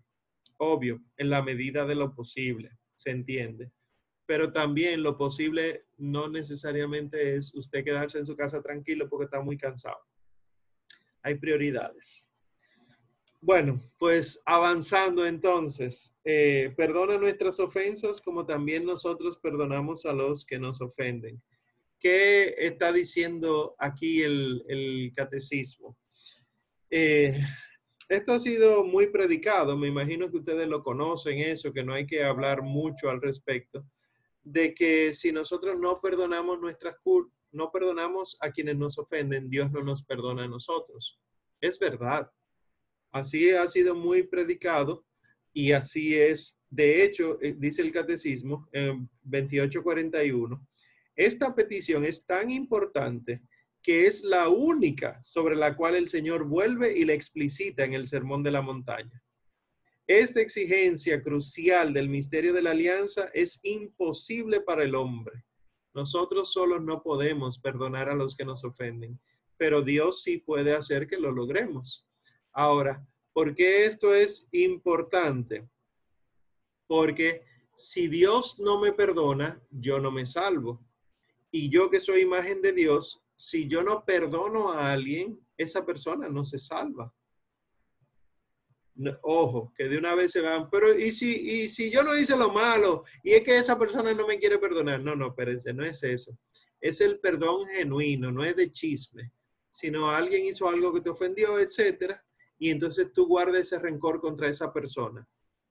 Speaker 1: Obvio, en la medida de lo posible, se entiende. Pero también lo posible no necesariamente es usted quedarse en su casa tranquilo porque está muy cansado. Hay prioridades. Bueno, pues avanzando entonces, eh, perdona nuestras ofensas como también nosotros perdonamos a los que nos ofenden. ¿Qué está diciendo aquí el, catecismo? Eh, esto ha sido muy predicado, me imagino que ustedes lo conocen, eso, que no hay que hablar mucho al respecto, de que si nosotros no perdonamos nuestras no perdonamos a quienes nos ofenden, Dios no nos perdona a nosotros. Es verdad. Así ha sido muy predicado y así es. De hecho, eh, dice el catecismo en 2841, esta petición es tan importante que es la única sobre la cual el Señor vuelve y la explicita en el Sermón de la Montaña. Esta exigencia crucial del misterio de la alianza es imposible para el hombre. Nosotros solos no podemos perdonar a los que nos ofenden, pero Dios sí puede hacer que lo logremos. Ahora, ¿por qué esto es importante? Porque si Dios no me perdona, yo no me salvo. Y yo que soy imagen de Dios, si yo no perdono a alguien, esa persona no se salva. ojo, que de una vez se van, pero ¿y si, y si yo no hice lo malo y es que esa persona no me quiere perdonar? No, no, espérense, no es eso. Es el perdón genuino, no es de chisme, sino alguien hizo algo que te ofendió, etcétera, y entonces tú guardas ese rencor contra esa persona.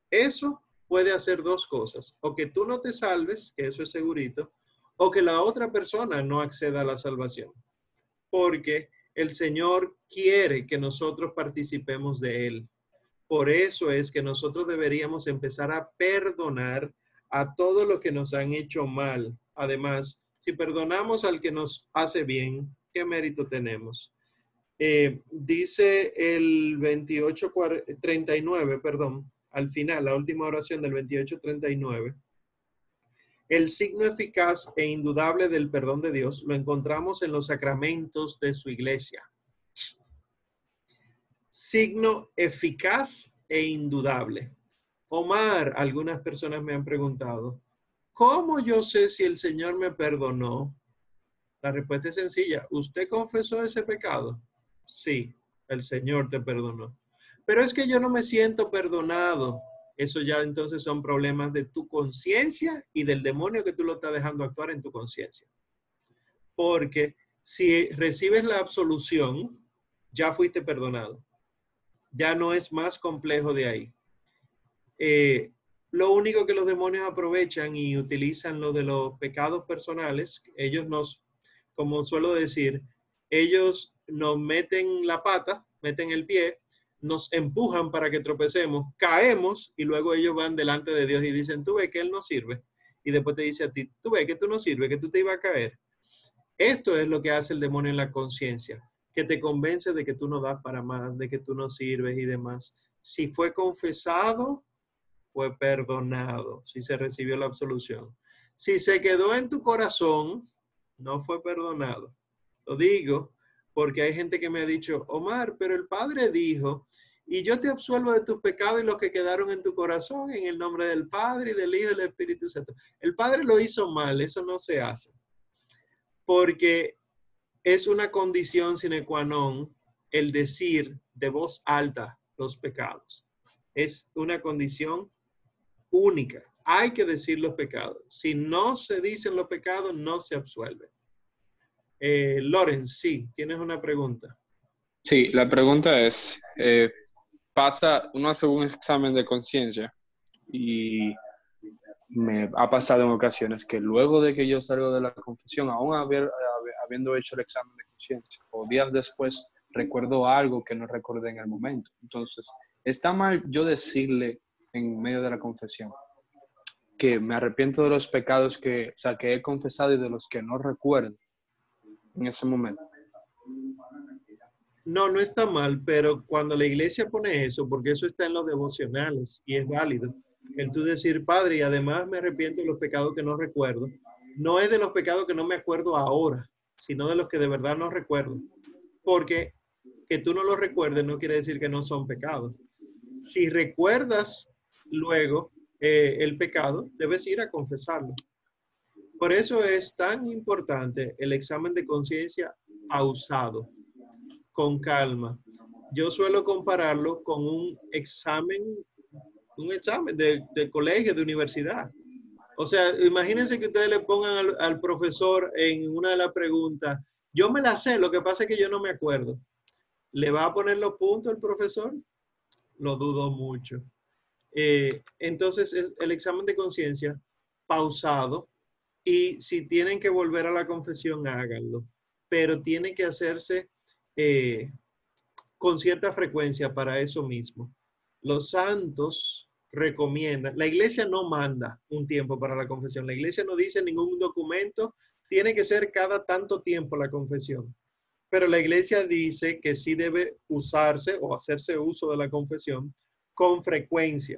Speaker 1: Eso puede hacer dos cosas, o que tú no te salves, que eso es segurito, o que la otra persona no acceda a la salvación, porque el Señor quiere que nosotros participemos de Él. Por eso es que nosotros deberíamos empezar a perdonar a todo lo que nos han hecho mal. Además, si perdonamos al que nos hace bien, ¿qué mérito tenemos? Eh, dice el 2839, perdón, al final, la última oración del 2839. El signo eficaz e indudable del perdón de Dios lo encontramos en los sacramentos de su iglesia. Signo eficaz e indudable. Omar, algunas personas me han preguntado, ¿cómo yo sé si el Señor me perdonó? La respuesta es sencilla. ¿Usted confesó ese pecado? Sí, el Señor te perdonó. Pero es que yo no me siento perdonado. Eso ya entonces son problemas de tu conciencia y del demonio que tú lo estás dejando actuar en tu conciencia. Porque si recibes la absolución, ya fuiste perdonado. Ya no es más complejo de ahí. Eh, lo único que los demonios aprovechan y utilizan lo de los pecados personales, ellos nos, como suelo decir, ellos nos meten la pata, meten el pie, nos empujan para que tropecemos, caemos y luego ellos van delante de Dios y dicen, tú ves que Él no sirve. Y después te dice a ti, tú ves que tú no sirves, que tú te ibas a caer. Esto es lo que hace el demonio en la conciencia, que te convence de que tú no das para más, de que tú no sirves y demás. Si fue confesado, fue perdonado, si se recibió la absolución. Si se quedó en tu corazón, no fue perdonado. Lo digo porque hay gente que me ha dicho, Omar, pero el Padre dijo, y yo te absuelvo de tus pecados y los que quedaron en tu corazón en el nombre del Padre y del Hijo y del Espíritu Santo. El Padre lo hizo mal, eso no se hace. Porque es una condición sine qua non el decir de voz alta los pecados. Es una condición única. Hay que decir los pecados. Si no se dicen los pecados, no se absuelven. Eh, Lorenz, sí, tienes una pregunta.
Speaker 4: Sí, la pregunta es, eh, pasa, uno hace un examen de conciencia y me ha pasado en ocasiones que luego de que yo salgo de la confesión, aún haber, habiendo hecho el examen de conciencia, o días después, recuerdo algo que no recordé en el momento. Entonces, está mal yo decirle en medio de la confesión que me arrepiento de los pecados que, o sea, que he confesado y de los que no recuerdo en ese momento.
Speaker 1: No, no está mal, pero cuando la iglesia pone eso, porque eso está en los devocionales y es válido, el tú decir, Padre, y además me arrepiento de los pecados que no recuerdo, no es de los pecados que no me acuerdo ahora, sino de los que de verdad no recuerdo. Porque que tú no los recuerdes no quiere decir que no son pecados. Si recuerdas luego eh, el pecado, debes ir a confesarlo. Por eso es tan importante el examen de conciencia pausado, con calma. Yo suelo compararlo con un examen un examen de, colegio, de universidad. O sea, imagínense que ustedes le pongan al, profesor en una de las preguntas, yo me la sé, lo que pasa es que yo no me acuerdo. ¿Le va a poner los puntos el profesor? Lo dudo mucho. Eh, entonces, es el examen de conciencia pausado y si tienen que volver a la confesión, háganlo. Pero tiene que hacerse eh, con cierta frecuencia para eso mismo. Los santos recomienda. La iglesia no manda un tiempo para la confesión. La iglesia no dice ningún documento, tiene que ser cada tanto tiempo la confesión. Pero la iglesia dice que sí debe usarse o hacerse uso de la confesión con frecuencia.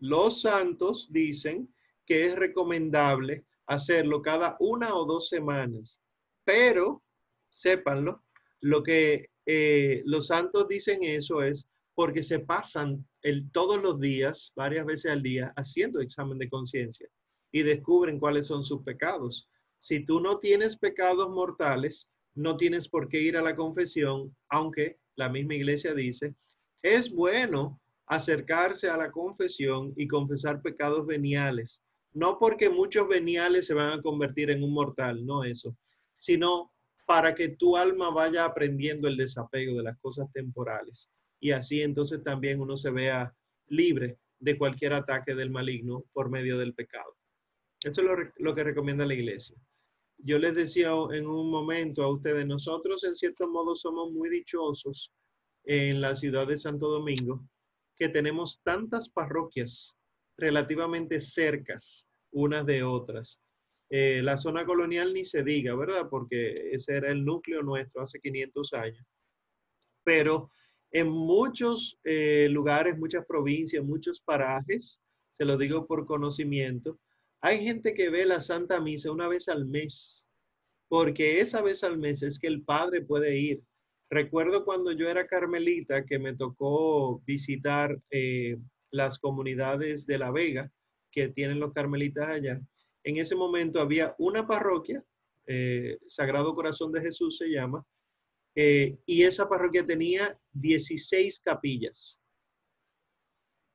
Speaker 1: Los santos dicen que es recomendable hacerlo cada una o dos semanas. Pero, sépanlo, lo que eh, los santos dicen eso es porque se pasan todos los días, varias veces al día, haciendo examen de conciencia y descubren cuáles son sus pecados. Si tú no tienes pecados mortales, no tienes por qué ir a la confesión, aunque la misma iglesia dice, es bueno acercarse a la confesión y confesar pecados veniales. No porque muchos veniales se van a convertir en un mortal, no eso, sino para que tu alma vaya aprendiendo el desapego de las cosas temporales y así entonces también uno se vea libre de cualquier ataque del maligno por medio del pecado. Eso es lo, que recomienda la iglesia. Yo les decía en un momento a ustedes, nosotros en cierto modo somos muy dichosos en la ciudad de Santo Domingo, que tenemos tantas parroquias relativamente cercas unas de otras. Eh, la zona colonial ni se diga, ¿verdad? Porque ese era el núcleo nuestro hace 500 años. Pero en muchos eh, lugares, muchas provincias, muchos parajes, se lo digo por conocimiento, hay gente que ve la Santa Misa una vez al mes, porque esa vez al mes es que el padre puede ir. Recuerdo cuando yo era carmelita que me tocó visitar eh, las comunidades de La Vega que tienen los carmelitas allá. En ese momento había una parroquia, eh, Sagrado Corazón de Jesús se llama, eh, y esa parroquia tenía 16 capillas.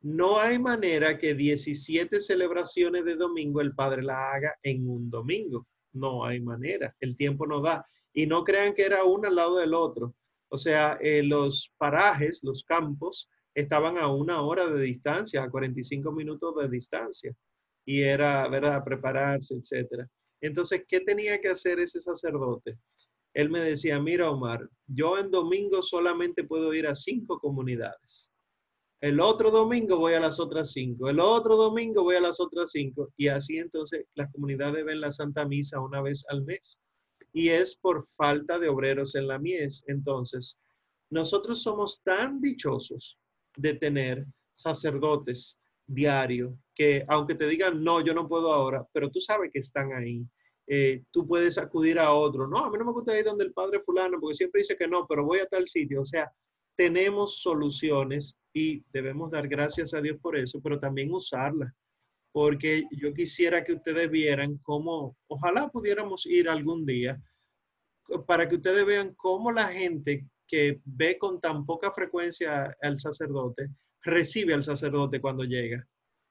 Speaker 1: No hay manera que 17 celebraciones de domingo el padre la haga en un domingo. No hay manera. El tiempo no da. Y no crean que era uno al lado del otro. O sea, eh, los parajes, los campos, estaban a una hora de distancia, a 45 minutos de distancia. Y era, ¿verdad?, prepararse, etcétera. Entonces, ¿qué tenía que hacer ese sacerdote? él me decía, mira Omar, yo en domingo solamente puedo ir a cinco comunidades. El otro domingo voy a las otras cinco. El otro domingo voy a las otras cinco. Y así entonces las comunidades ven la Santa Misa una vez al mes. Y es por falta de obreros en la mies. Entonces, nosotros somos tan dichosos de tener sacerdotes diario que aunque te digan, no, yo no puedo ahora, pero tú sabes que están ahí eh, tú puedes acudir a otro. No, a mí no me gusta ir donde el padre fulano, porque siempre dice que no, pero voy a tal sitio. O sea, tenemos soluciones y debemos dar gracias a Dios por eso, pero también usarlas. Porque yo quisiera que ustedes vieran cómo, ojalá pudiéramos ir algún día, para que ustedes vean cómo la gente que ve con tan poca frecuencia al sacerdote, recibe al sacerdote cuando llega.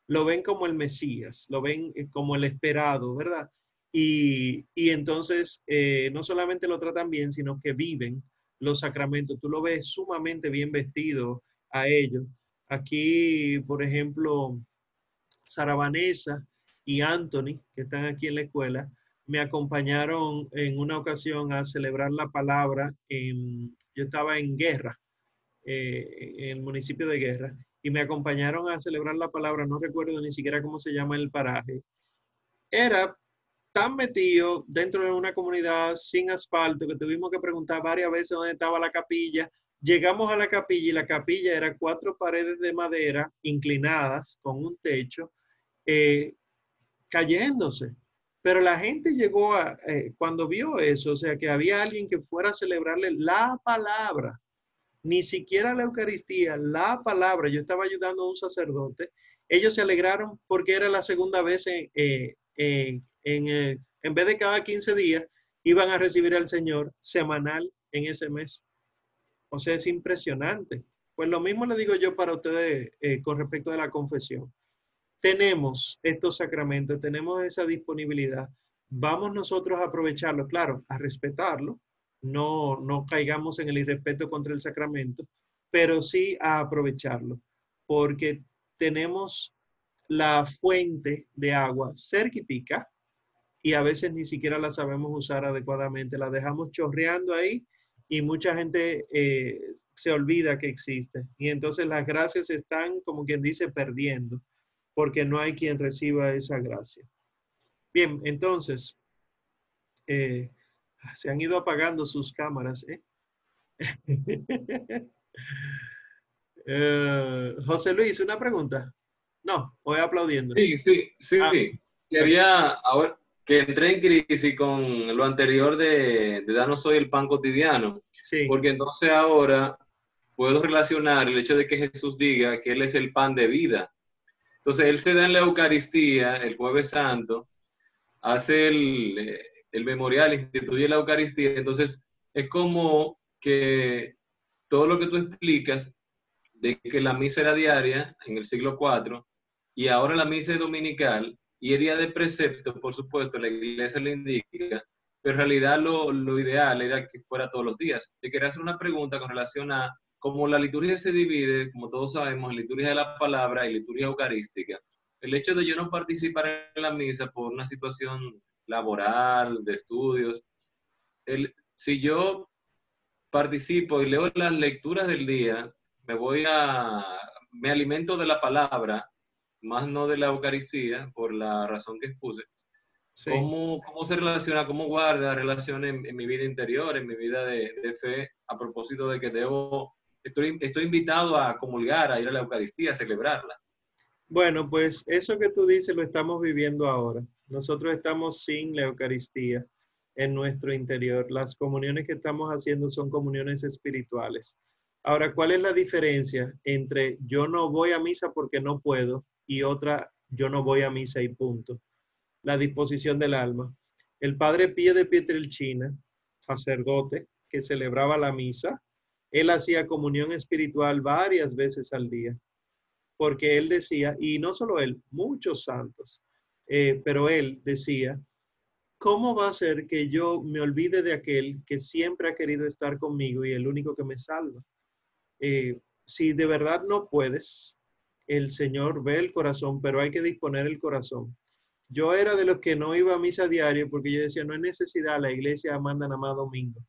Speaker 1: Lo ven como el Mesías, lo ven como el esperado, ¿verdad? Y, y entonces eh, no solamente lo tratan bien, sino que viven los sacramentos. Tú lo ves sumamente bien vestido a ellos. Aquí, por ejemplo, Sara Vanessa y Anthony, que están aquí en la escuela, me acompañaron en una ocasión a celebrar la palabra. En, yo estaba en Guerra, eh, en el municipio de Guerra, y me acompañaron a celebrar la palabra, no recuerdo ni siquiera cómo se llama el paraje. Era tan metido dentro de una comunidad sin asfalto que tuvimos que preguntar varias veces dónde estaba la capilla. Llegamos a la capilla y la capilla era cuatro paredes de madera inclinadas con un techo eh, cayéndose. Pero la gente llegó a, eh, cuando vio eso, o sea, que había alguien que fuera a celebrarle la palabra, ni siquiera la Eucaristía, la palabra. Yo estaba ayudando a un sacerdote. Ellos se alegraron porque era la segunda vez en, eh, en, en, en vez de cada 15 días, iban a recibir al Señor semanal en ese mes. O sea, es impresionante. Pues lo mismo le digo yo para ustedes eh, con respecto a la confesión tenemos estos sacramentos, tenemos esa disponibilidad, vamos nosotros a aprovecharlo, claro, a respetarlo, no, no caigamos en el irrespeto contra el sacramento, pero sí a aprovecharlo, porque tenemos la fuente de agua cerquitica y a veces ni siquiera la sabemos usar adecuadamente, la dejamos chorreando ahí y mucha gente eh, se olvida que existe. Y entonces las gracias están, como quien dice, perdiendo porque no hay quien reciba esa gracia. Bien, entonces, eh, se han ido apagando sus cámaras. ¿eh? eh José Luis, una pregunta. No, voy aplaudiendo.
Speaker 5: Sí, sí, sí. Ah. Quería, ahora que entré en crisis con lo anterior de, de darnos hoy el pan cotidiano. Sí. Porque entonces ahora puedo relacionar el hecho de que Jesús diga que Él es el pan de vida. Entonces, él se da en la Eucaristía el jueves santo, hace el, el memorial, instituye la Eucaristía. Entonces, es como que todo lo que tú explicas de que la misa era diaria en el siglo IV y ahora la misa es dominical y el día de precepto, por supuesto, la iglesia le indica, pero en realidad lo, lo ideal era que fuera todos los días. Te quería hacer una pregunta con relación a como la liturgia se divide, como todos sabemos, en liturgia de la palabra y liturgia eucarística, el hecho de yo no participar en la misa por una situación laboral, de estudios, el, si yo participo y leo las lecturas del día, me voy a, me alimento de la palabra, más no de la Eucaristía, por la razón que expuse. ¿Cómo, ¿Cómo, se relaciona, cómo guarda relación en, en mi vida interior, en mi vida de, de, fe, a propósito de que debo estoy, invitado a comulgar, a ir a la Eucaristía, a celebrarla.
Speaker 1: Bueno, pues eso que tú dices lo estamos viviendo ahora. Nosotros estamos sin la Eucaristía en nuestro interior. Las comuniones que estamos haciendo son comuniones espirituales. Ahora, ¿cuál es la diferencia entre yo no voy a misa porque no puedo y otra yo no voy a misa y punto? La disposición del alma. El padre Pío de Pietrelchina, sacerdote que celebraba la misa, él hacía comunión espiritual varias veces al día, porque él decía, y no solo él, muchos santos, eh, pero él decía, ¿cómo va a ser que yo me olvide de aquel que siempre ha querido estar conmigo y el único que me salva? Eh, si de verdad no puedes, el Señor ve el corazón, pero hay que disponer el corazón. Yo era de los que no iba a misa diario porque yo decía, no hay necesidad, la iglesia manda nada más domingo.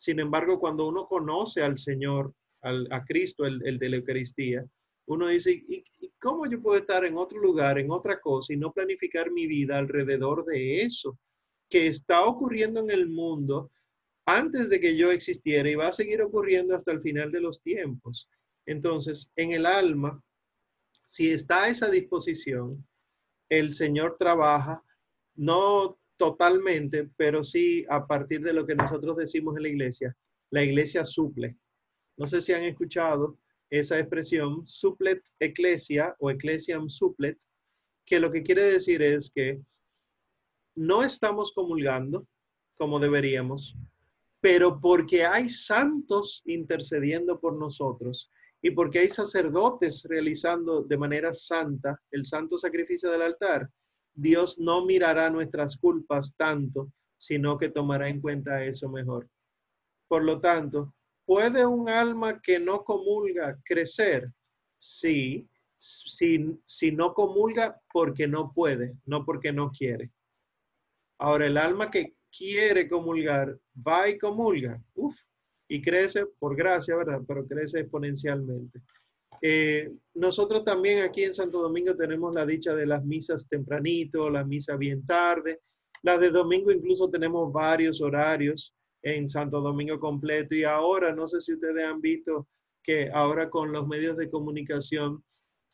Speaker 1: Sin embargo, cuando uno conoce al Señor, a Cristo, el, de la Eucaristía, uno dice, ¿y, cómo yo puedo estar en otro lugar, en otra cosa, y no planificar mi vida alrededor de eso que está ocurriendo en el mundo antes de que yo existiera y va a seguir ocurriendo hasta el final de los tiempos? Entonces, en el alma, si está a esa disposición, el Señor trabaja no totalmente, pero sí a partir de lo que nosotros decimos en la iglesia, la iglesia suple. No sé si han escuchado esa expresión, suplet ecclesia o ecclesiam suplet, que lo que quiere decir es que no estamos comulgando como deberíamos, pero porque hay santos intercediendo por nosotros y porque hay sacerdotes realizando de manera santa el santo sacrificio del altar, Dios no mirará nuestras culpas tanto, sino que tomará en cuenta eso mejor. Por lo tanto, ¿puede un alma que no comulga crecer? Sí, si, si no comulga porque no puede, no porque no quiere. Ahora, el alma que quiere comulgar, va y comulga, uf, y crece por gracia, ¿verdad? Pero crece exponencialmente. Eh, nosotros también aquí en Santo Domingo tenemos la dicha de las misas tempranito, la misa bien tarde. La de domingo incluso tenemos varios horarios en Santo Domingo completo. Y ahora, no sé si ustedes han visto que ahora con los medios de comunicación,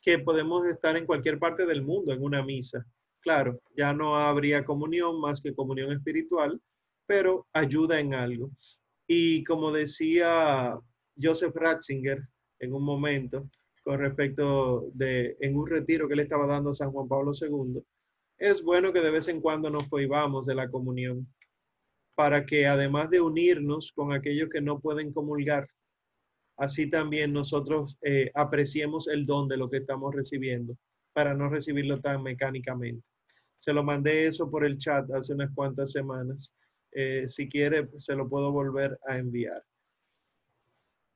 Speaker 1: que podemos estar en cualquier parte del mundo en una misa. Claro, ya no habría comunión más que comunión espiritual, pero ayuda en algo. Y como decía Joseph Ratzinger, en un momento con respecto de en un retiro que le estaba dando San Juan Pablo II, es bueno que de vez en cuando nos prohibamos de la comunión para que además de unirnos con aquellos que no pueden comulgar, así también nosotros eh, apreciemos el don de lo que estamos recibiendo para no recibirlo tan mecánicamente. Se lo mandé eso por el chat hace unas cuantas semanas. Eh, si quiere, se lo puedo volver a enviar.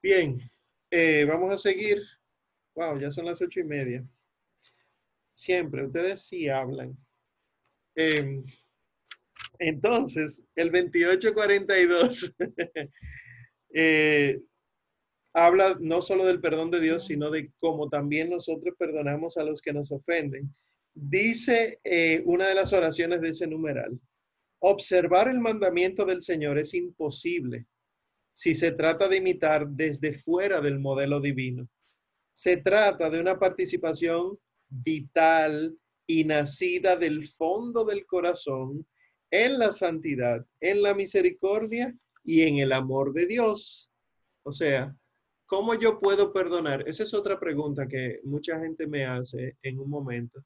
Speaker 1: Bien, eh, vamos a seguir. Wow, ya son las ocho y media. Siempre, ustedes sí hablan. Em, entonces, el 2842 eh, habla no solo del perdón de Dios, sino de cómo también nosotros perdonamos a los que nos ofenden. Dice eh, una de las oraciones de ese numeral, observar el mandamiento del Señor es imposible si se trata de imitar desde fuera del modelo divino. Se trata de una participación vital y nacida del fondo del corazón en la santidad, en la misericordia y en el amor de Dios. O sea, ¿cómo yo puedo perdonar? Esa es otra pregunta que mucha gente me hace en un momento.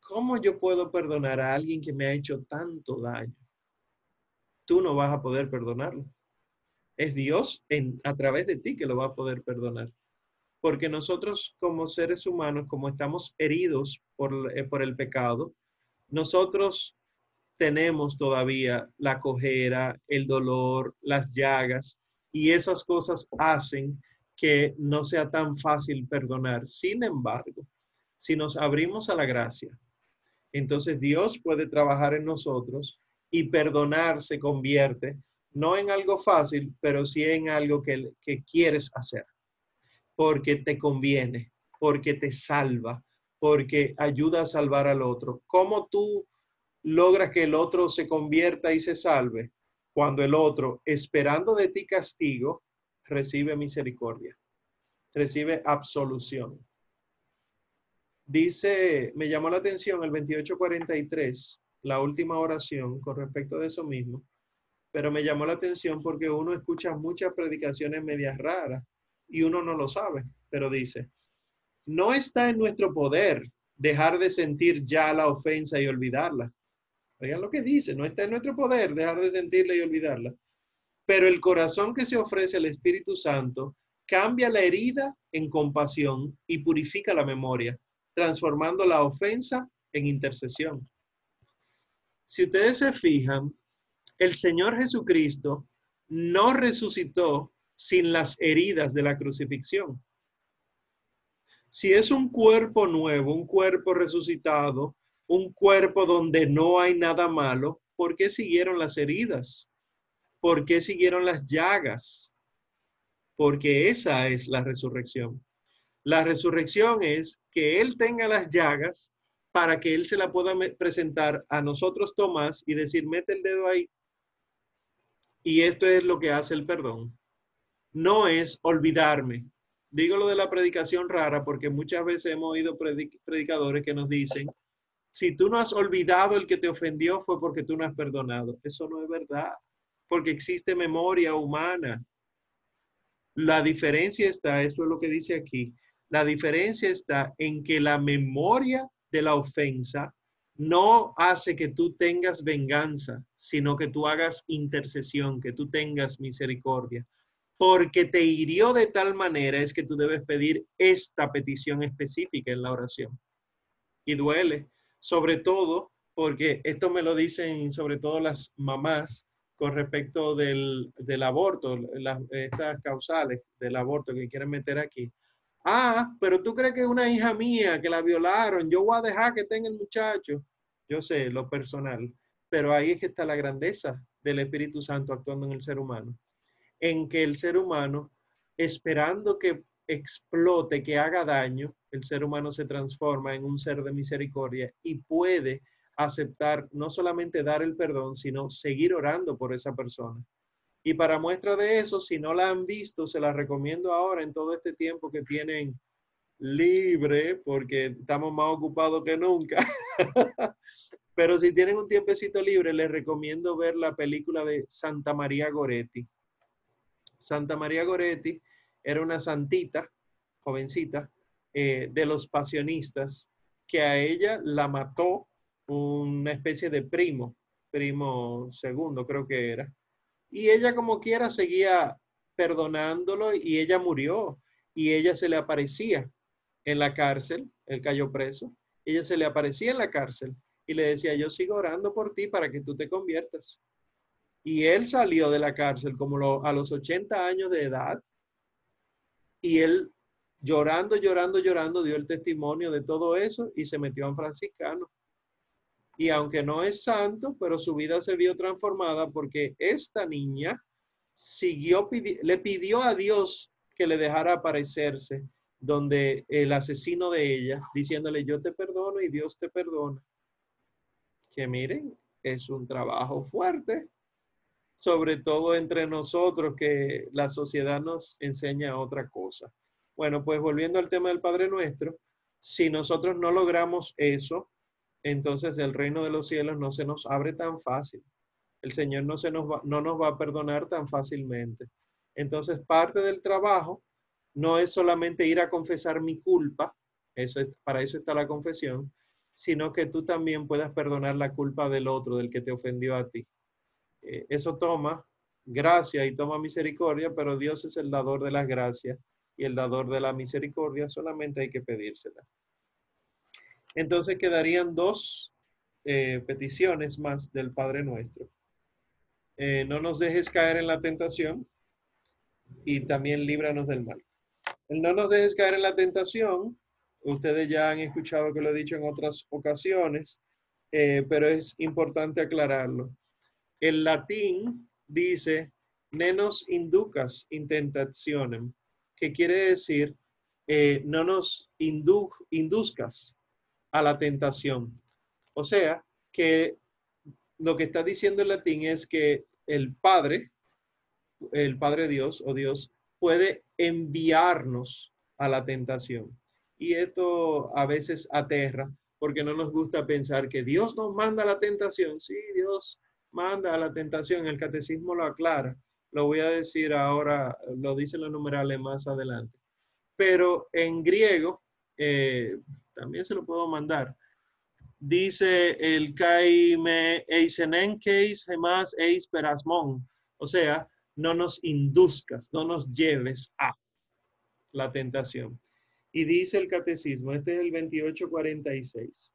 Speaker 1: ¿Cómo yo puedo perdonar a alguien que me ha hecho tanto daño? Tú no vas a poder perdonarlo es Dios a través de ti que lo va a poder perdonar. Porque nosotros como seres humanos, como estamos heridos por, eh, por el pecado, nosotros tenemos todavía la cojera, el dolor, las llagas, y esas cosas hacen que no sea tan fácil perdonar. Sin embargo, si nos abrimos a la gracia, entonces Dios puede trabajar en nosotros y perdonar se convierte no en algo fácil, pero sí en algo que, quieres hacer, porque te conviene, porque te salva, porque ayuda a salvar al otro. ¿Cómo tú logras que el otro se convierta y se salve? Cuando el otro, esperando de ti castigo, recibe misericordia, recibe absolución. Dice, me llamó la atención el 2843, la última oración con respecto de eso mismo pero me llamó la atención porque uno escucha muchas predicaciones medias raras y uno no lo sabe, pero dice, no está en nuestro poder dejar de sentir ya la ofensa y olvidarla. Oigan lo que dice, no está en nuestro poder dejar de sentirla y olvidarla. Pero el corazón que se ofrece al Espíritu Santo cambia la herida en compasión y purifica la memoria, transformando la ofensa en intercesión. Si ustedes se fijan, el Señor Jesucristo no resucitó sin las heridas de la crucifixión. Si es un cuerpo nuevo, un cuerpo resucitado, un cuerpo donde no hay nada malo, ¿por qué siguieron las heridas? ¿Por qué siguieron las llagas? Porque esa es la resurrección. La resurrección es que Él tenga las llagas para que Él se la pueda presentar a nosotros, Tomás, y decir, mete el dedo ahí, y esto es lo que hace el perdón. No es olvidarme. Digo lo de la predicación rara porque muchas veces hemos oído predicadores que nos dicen, si tú no has olvidado el que te ofendió fue porque tú no has perdonado. Eso no es verdad, porque existe memoria humana. La diferencia está, eso es lo que dice aquí, la diferencia está en que la memoria de la ofensa no hace que tú tengas venganza, sino que tú hagas intercesión, que tú tengas misericordia. Porque te hirió de tal manera es que tú debes pedir esta petición específica en la oración. Y duele, sobre todo porque esto me lo dicen sobre todo las mamás con respecto del, aborto, las, estas causales del aborto que quieren meter aquí. Ah, pero tú crees que es una hija mía que la violaron, yo voy a dejar que tenga el muchacho. Yo sé, lo personal, pero ahí es que está la grandeza del Espíritu Santo actuando en el ser humano, en que el ser humano, esperando que explote, que haga daño, el ser humano se transforma en un ser de misericordia y puede aceptar no solamente dar el perdón, sino seguir orando por esa persona. Y para muestra de eso, si no la han visto, se la recomiendo ahora en todo este tiempo que tienen libre, porque estamos más ocupados que nunca. Pero si tienen un tiempecito libre, les recomiendo ver la película de Santa María Goretti. Santa María Goretti era una santita, jovencita, eh, de los pasionistas, que a ella la mató una especie de primo, primo segundo creo que era. Y ella como quiera seguía perdonándolo y ella murió y ella se le aparecía en la cárcel, él cayó preso, ella se le aparecía en la cárcel y le decía, yo sigo orando por ti para que tú te conviertas. Y él salió de la cárcel como a los 80 años de edad y él llorando, llorando, llorando dio el testimonio de todo eso y se metió en franciscano. Y aunque no es santo, pero su vida se vio transformada porque esta niña siguió, le pidió a Dios que le dejara aparecerse donde el asesino de ella, diciéndole, yo te perdono y Dios te perdona. Que miren, es un trabajo fuerte, sobre todo entre nosotros que la sociedad nos enseña otra cosa. Bueno, pues volviendo al tema del Padre Nuestro, si nosotros no logramos eso, entonces el reino de los cielos no se nos abre tan fácil. El Señor no, se nos va, no nos va a perdonar tan fácilmente. Entonces, parte del trabajo no es solamente ir a confesar mi culpa, eso es, para eso está la confesión, sino que tú también puedas perdonar la culpa del otro, del que te ofendió a ti. Eh, eso toma gracia y toma misericordia, pero Dios es el dador de las gracias y el dador de la misericordia, solamente hay que pedírsela. Entonces quedarían dos eh, peticiones más del Padre Nuestro. Eh, no nos dejes caer en la tentación y también líbranos del mal. El no nos dejes caer en la tentación, ustedes ya han escuchado que lo he dicho en otras ocasiones, eh, pero es importante aclararlo. El latín dice, nenos inducas intentacionem, que quiere decir, no nos induzcas a la tentación. O sea, que lo que está diciendo el latín es que el Padre, el Padre Dios o Dios, puede enviarnos a la tentación. Y esto a veces aterra porque no nos gusta pensar que Dios nos manda a la tentación. Sí, Dios manda a la tentación. El catecismo lo aclara. Lo voy a decir ahora, lo dicen los numerales más adelante. Pero en griego, eh, también se lo puedo mandar. Dice el caime eisenenkeis gemas eis perasmon. O sea, no nos induzcas, no nos lleves a la tentación. Y dice el catecismo, este es el 2846.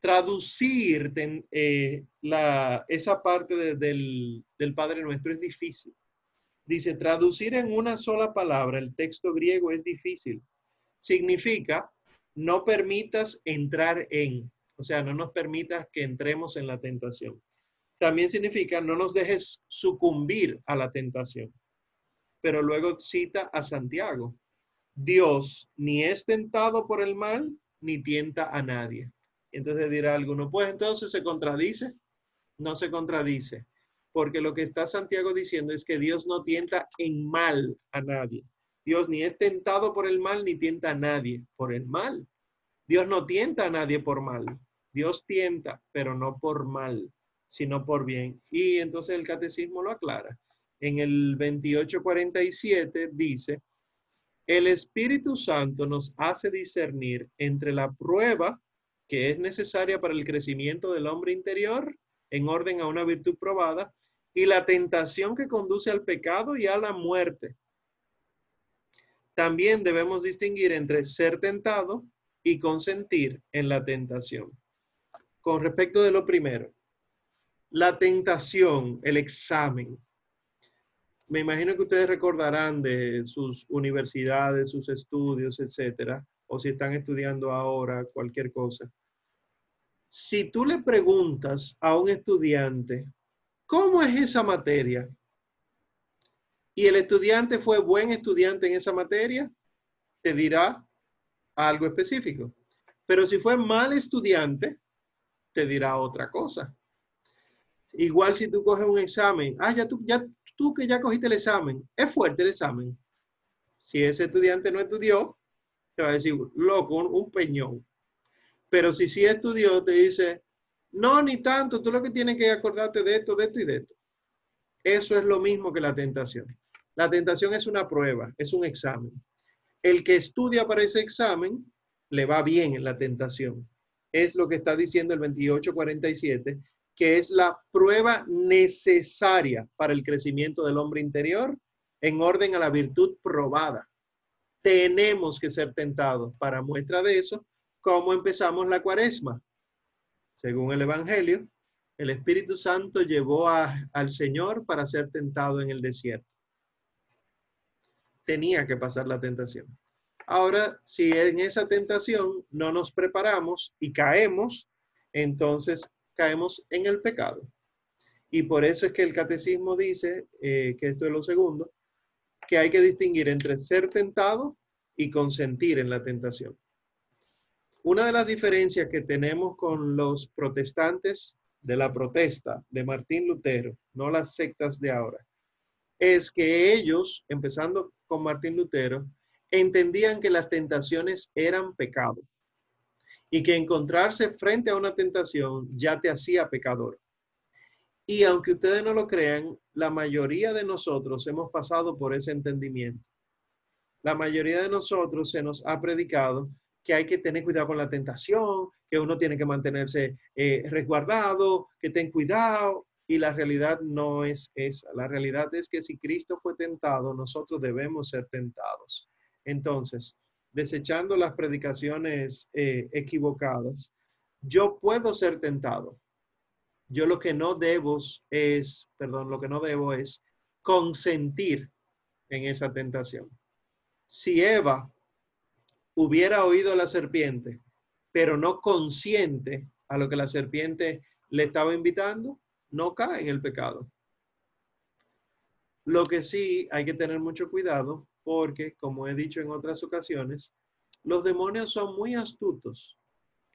Speaker 1: Traducir eh, la, esa parte del, del Padre Nuestro es difícil. Dice, traducir en una sola palabra el texto griego es difícil. Significa no permitas entrar en, o sea, no nos permitas que entremos en la tentación. También significa no nos dejes sucumbir a la tentación. Pero luego cita a Santiago. Dios ni es tentado por el mal, ni tienta a nadie. Entonces dirá alguno, pues entonces se contradice. No se contradice, porque lo que está Santiago diciendo es que Dios no tienta en mal a nadie. Dios ni es tentado por el mal, ni tienta a nadie por el mal. Dios no tienta a nadie por mal. Dios tienta, pero no por mal, sino por bien. Y entonces el catecismo lo aclara. En el 2847 dice, el Espíritu Santo nos hace discernir entre la prueba que es necesaria para el crecimiento del hombre interior en orden a una virtud probada y la tentación que conduce al pecado y a la muerte también debemos distinguir entre ser tentado y consentir en la tentación. con respecto de lo primero, la tentación, el examen. Me imagino que ustedes recordarán de sus universidades, sus estudios, etcétera, o si están estudiando ahora cualquier cosa. Si tú le preguntas a un estudiante, ¿cómo es esa materia? Y el estudiante fue buen estudiante en esa materia, te dirá algo específico. Pero si fue mal estudiante, te dirá otra cosa. Igual si tú coges un examen, ah, ya tú, tú que ya cogiste el examen, es fuerte el examen. Si ese estudiante no estudió, te va a decir, loco, un, peñón. Pero si sí estudió, te dice, no, ni tanto, tú lo que tienes que acordarte de esto, de esto y de esto. Eso es lo mismo que la tentación. La tentación es una prueba, es un examen. El que estudia para ese examen le va bien en la tentación. Es lo que está diciendo el 2847, que es la prueba necesaria para el crecimiento del hombre interior en orden a la virtud probada tenemos que ser tentados. Para muestra de eso, ¿cómo empezamos la cuaresma? Según el Evangelio, el Espíritu Santo llevó al Señor para ser tentado en el desierto. Tenía que pasar la tentación. Ahora, si en esa tentación no nos preparamos y caemos, entonces caemos en el pecado. Y por eso es que el catecismo dice, eh, que esto es lo segundo, que hay que distinguir entre ser tentado y consentir en la tentación. Una de las diferencias que tenemos con los protestantes de la protesta de Martín Lutero, no las sectas de ahora, es que ellos, empezando con Martín Lutero, entendían que las tentaciones eran pecado y que encontrarse frente a una tentación ya te hacía pecador. Y aunque ustedes no lo crean, la mayoría de nosotros hemos pasado por ese entendimiento. La mayoría de nosotros se nos ha predicado que hay que tener cuidado con la tentación, que uno tiene que mantenerse eh, resguardado, que ten cuidado. Y la realidad no es esa. La realidad es que si Cristo fue tentado, nosotros debemos ser tentados. Entonces, desechando las predicaciones eh, equivocadas, yo puedo ser tentado, yo lo que no debo es, perdón, lo que no debo es consentir en esa tentación. Si Eva hubiera oído a la serpiente, pero no consciente a lo que la serpiente le estaba invitando, no cae en el pecado. Lo que sí hay que tener mucho cuidado porque, como he dicho en otras ocasiones, los demonios son muy astutos.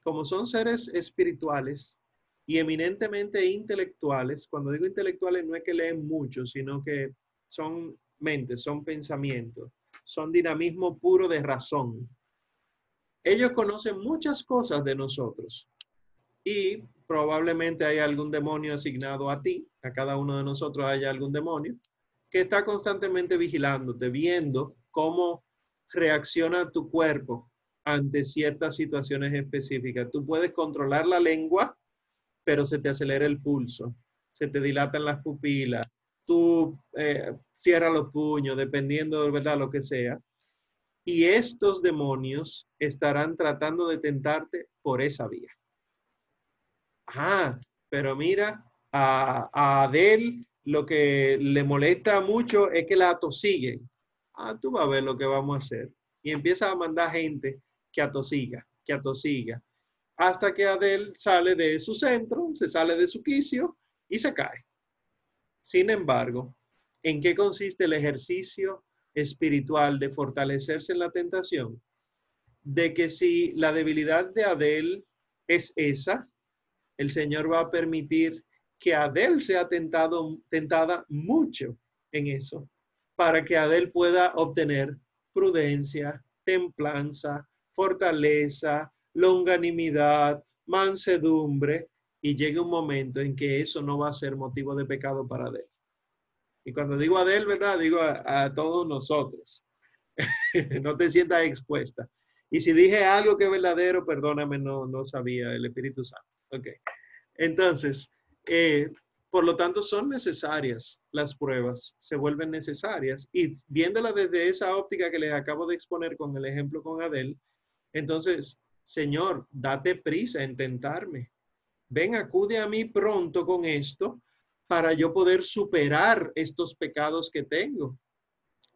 Speaker 1: Como son seres espirituales, y eminentemente intelectuales. Cuando digo intelectuales no es que leen mucho, sino que son mentes, son pensamientos, son dinamismo puro de razón. Ellos conocen muchas cosas de nosotros y probablemente hay algún demonio asignado a ti, a cada uno de nosotros haya algún demonio, que está constantemente vigilándote, viendo cómo reacciona tu cuerpo ante ciertas situaciones específicas. Tú puedes controlar la lengua pero se te acelera el pulso, se te dilatan las pupilas, tú eh, cierras los puños, dependiendo de verdad lo que sea. Y estos demonios estarán tratando de tentarte por esa vía. Ah, pero mira, a, a Adel lo que le molesta mucho es que la atosiguen. Ah, tú vas a ver lo que vamos a hacer. Y empieza a mandar gente que atosiga, que atosiga hasta que Adel sale de su centro, se sale de su quicio y se cae. Sin embargo, ¿en qué consiste el ejercicio espiritual de fortalecerse en la tentación? De que si la debilidad de Adel es esa, el Señor va a permitir que Adel sea tentado, tentada mucho en eso, para que Adel pueda obtener prudencia, templanza, fortaleza, longanimidad, mansedumbre, y llegue un momento en que eso no va a ser motivo de pecado para él. Y cuando digo a él, ¿verdad? Digo a, todos nosotros. no te sientas expuesta. Y si dije algo que es verdadero, perdóname, no, no sabía el Espíritu Santo. Ok. Entonces, eh, por lo tanto, son necesarias las pruebas, se vuelven necesarias. Y viéndola desde esa óptica que les acabo de exponer con el ejemplo con Adel, entonces Señor, date prisa en tentarme. ven, acude a mí pronto con esto para yo poder superar estos pecados que tengo.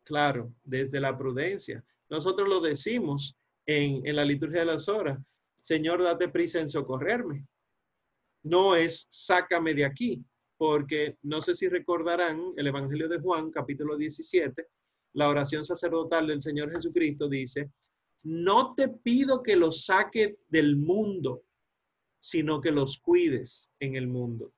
Speaker 1: Claro, desde la prudencia. Nosotros lo decimos en, en la liturgia de las horas. Señor, date prisa en socorrerme. No es sácame de aquí, porque no sé si recordarán el Evangelio de Juan, capítulo 17, la oración sacerdotal del Señor Jesucristo dice, no te pido que los saque del mundo, sino que los cuides en el mundo.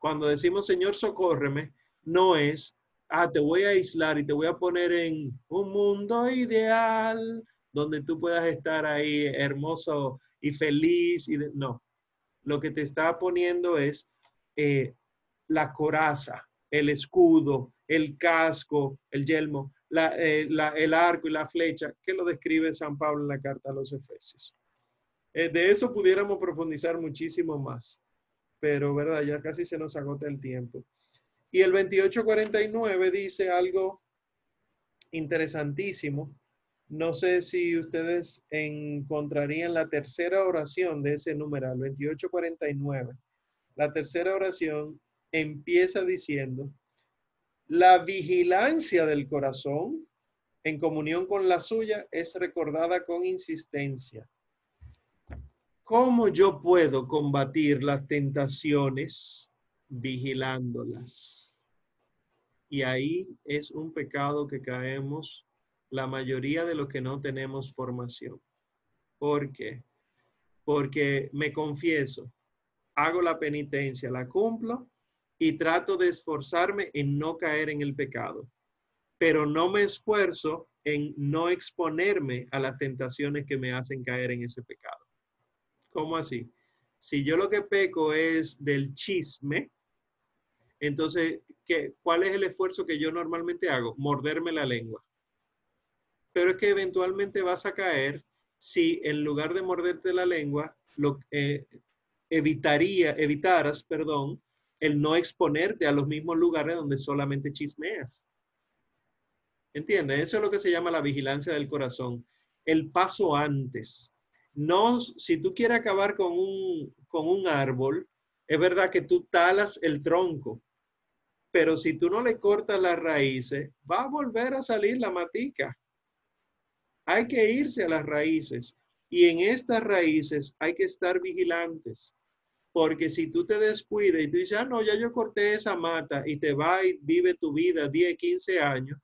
Speaker 1: Cuando decimos, Señor, socórreme, no es, ah, te voy a aislar y te voy a poner en un mundo ideal donde tú puedas estar ahí hermoso y feliz. Y no, lo que te está poniendo es eh, la coraza, el escudo, el casco, el yelmo, eh, el arco y la flecha, que lo describe San Pablo en la carta a los Efesios. Eh, de eso pudiéramos profundizar muchísimo más, pero verdad, ya casi se nos agota el tiempo. Y el 2849 dice algo interesantísimo. No sé si ustedes encontrarían la tercera oración de ese numeral, 2849. La tercera oración empieza diciendo, la vigilancia del corazón en comunión con la suya es recordada con insistencia. ¿Cómo yo puedo combatir las tentaciones vigilándolas? Y ahí es un pecado que caemos la mayoría de los que no tenemos formación. ¿Por qué? Porque me confieso, hago la penitencia, la cumplo y trato de esforzarme en no caer en el pecado, pero no me esfuerzo en no exponerme a las tentaciones que me hacen caer en ese pecado. ¿Cómo así? Si yo lo que peco es del chisme, entonces, ¿qué, ¿cuál es el esfuerzo que yo normalmente hago? Morderme la lengua. Pero es que eventualmente vas a caer si en lugar de morderte la lengua, lo, eh, evitaras, perdón, el no exponerte a los mismos lugares donde solamente chismeas. ¿Entiendes? Eso es lo que se llama la vigilancia del corazón. El paso antes. No, si tú quieres acabar con un, con un árbol, es verdad que tú talas el tronco, pero si tú no le cortas las raíces, va a volver a salir la matica. Hay que irse a las raíces y en estas raíces hay que estar vigilantes. Porque si tú te descuidas y tú dices, ah, no, ya yo corté esa mata y te va y vive tu vida 10, 15 años,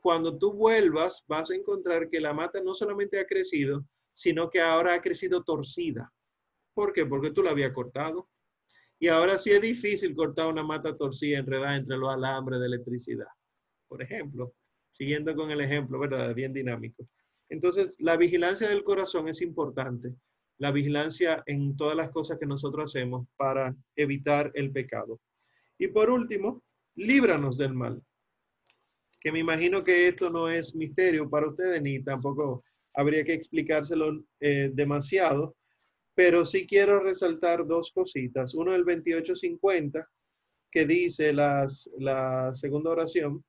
Speaker 1: cuando tú vuelvas vas a encontrar que la mata no solamente ha crecido, sino que ahora ha crecido torcida. ¿Por qué? Porque tú la había cortado. Y ahora sí es difícil cortar una mata torcida enredada entre los alambres de electricidad. Por ejemplo, siguiendo con el ejemplo, ¿verdad? Bien dinámico. Entonces, la vigilancia del corazón es importante la vigilancia en todas las cosas que nosotros hacemos para evitar el pecado. Y por último, líbranos del mal. Que me imagino que esto no es misterio para ustedes ni tampoco habría que explicárselo eh, demasiado, pero sí quiero resaltar dos cositas. Uno, el 2850, que dice la segunda oración.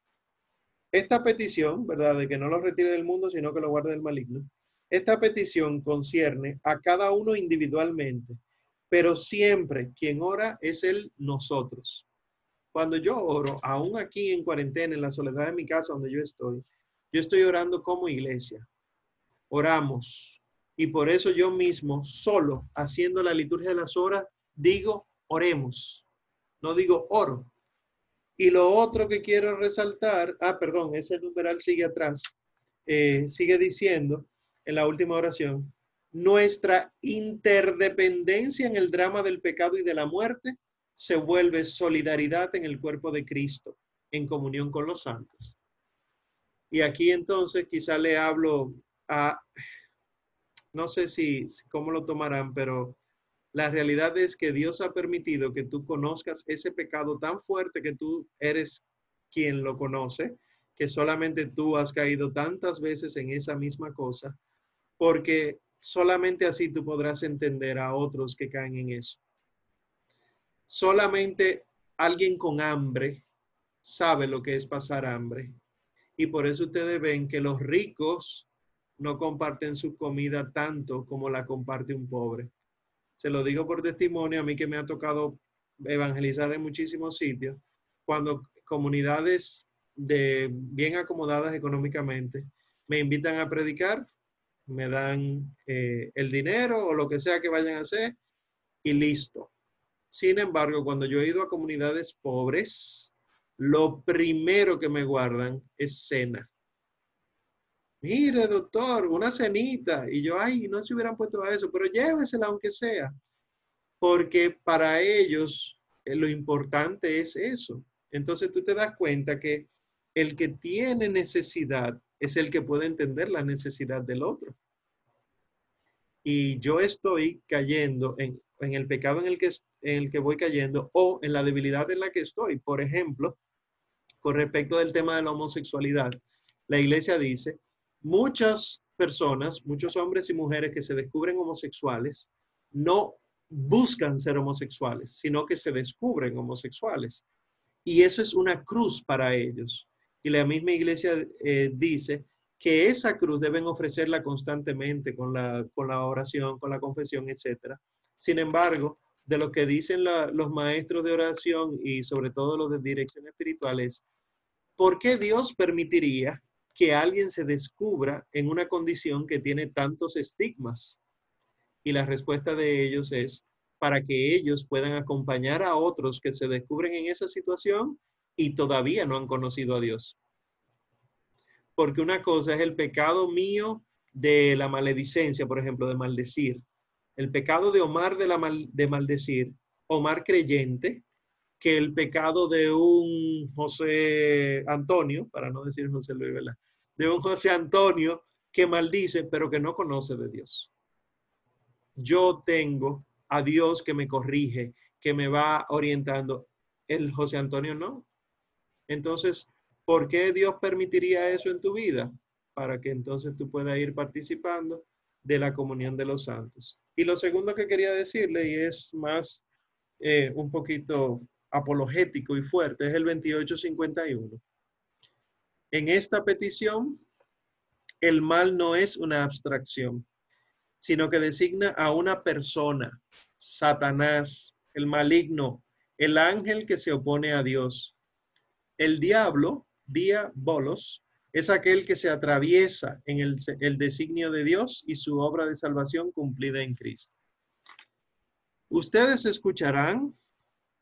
Speaker 1: Esta petición, ¿verdad? De que no lo retire del mundo, sino que lo guarde del maligno esta petición concierne a cada uno individualmente, pero siempre quien ora es el nosotros. Cuando yo oro, aún aquí en cuarentena, en la soledad de mi casa donde yo estoy, yo estoy orando como iglesia. Oramos. Y por eso yo mismo, solo haciendo la liturgia de las horas, digo, oremos. No digo oro. Y lo otro que quiero resaltar, ah, perdón, ese numeral sigue atrás, eh, sigue diciendo, en la última oración, nuestra interdependencia en el drama del pecado y de la muerte se vuelve solidaridad en el cuerpo de Cristo, en comunión con los santos. Y aquí entonces quizá le hablo a, no sé si, cómo lo tomarán, pero la realidad es que Dios ha permitido que tú conozcas ese pecado tan fuerte que tú eres quien lo conoce, que solamente tú has caído tantas veces en esa misma cosa porque solamente así tú podrás entender a otros que caen en eso. Solamente alguien con hambre sabe lo que es pasar hambre. Y por eso ustedes ven que los ricos no comparten su comida tanto como la comparte un pobre. Se lo digo por testimonio, a mí que me ha tocado evangelizar en muchísimos sitios, cuando comunidades de bien acomodadas económicamente me invitan a predicar, me dan eh, el dinero o lo que sea que vayan a hacer y listo. Sin embargo, cuando yo he ido a comunidades pobres, lo primero que me guardan es cena. Mire, doctor, una cenita. Y yo, ay, no se hubieran puesto a eso, pero llévesela aunque sea. Porque para ellos eh, lo importante es eso. Entonces tú te das cuenta que el que tiene necesidad es el que puede entender la necesidad del otro. Y yo estoy cayendo en, el pecado en el, que, en el que voy cayendo o en la debilidad en la que estoy. Por ejemplo, con respecto del tema de la homosexualidad, la iglesia dice, muchas personas, muchos hombres y mujeres que se descubren homosexuales, no buscan ser homosexuales, sino que se descubren homosexuales. Y eso es una cruz para ellos. Y la misma iglesia eh, dice que esa cruz deben ofrecerla constantemente con la, con la oración, con la confesión, etc. Sin embargo, de lo que dicen los maestros de oración y sobre todo los de dirección espiritual es, ¿por qué Dios permitiría que alguien se descubra en una condición que tiene tantos estigmas? Y la respuesta de ellos es para que ellos puedan acompañar a otros que se descubren en esa situación y todavía no han conocido a Dios porque una cosa es el pecado mío de la maledicencia, por ejemplo, de maldecir. El pecado de Omar de, la de maldecir, Omar creyente, que el pecado de un José Antonio, para no decir José Luis, ¿verdad? De un José Antonio que maldice, pero que no conoce de Dios. Yo tengo a Dios que me corrige, que me va orientando. El José Antonio no. Entonces, ¿Por qué Dios permitiría eso en tu vida? Para que entonces tú puedas ir participando de la comunión de los santos. Y lo segundo que quería decirle, y es más eh, un poquito apologético y fuerte, es el 2851. En esta petición, el mal no es una abstracción, sino que designa a una persona, Satanás, el maligno, el ángel que se opone a Dios. El diablo Día bolos es aquel que se atraviesa en el, el designio de Dios y su obra de salvación cumplida en Cristo. Ustedes escucharán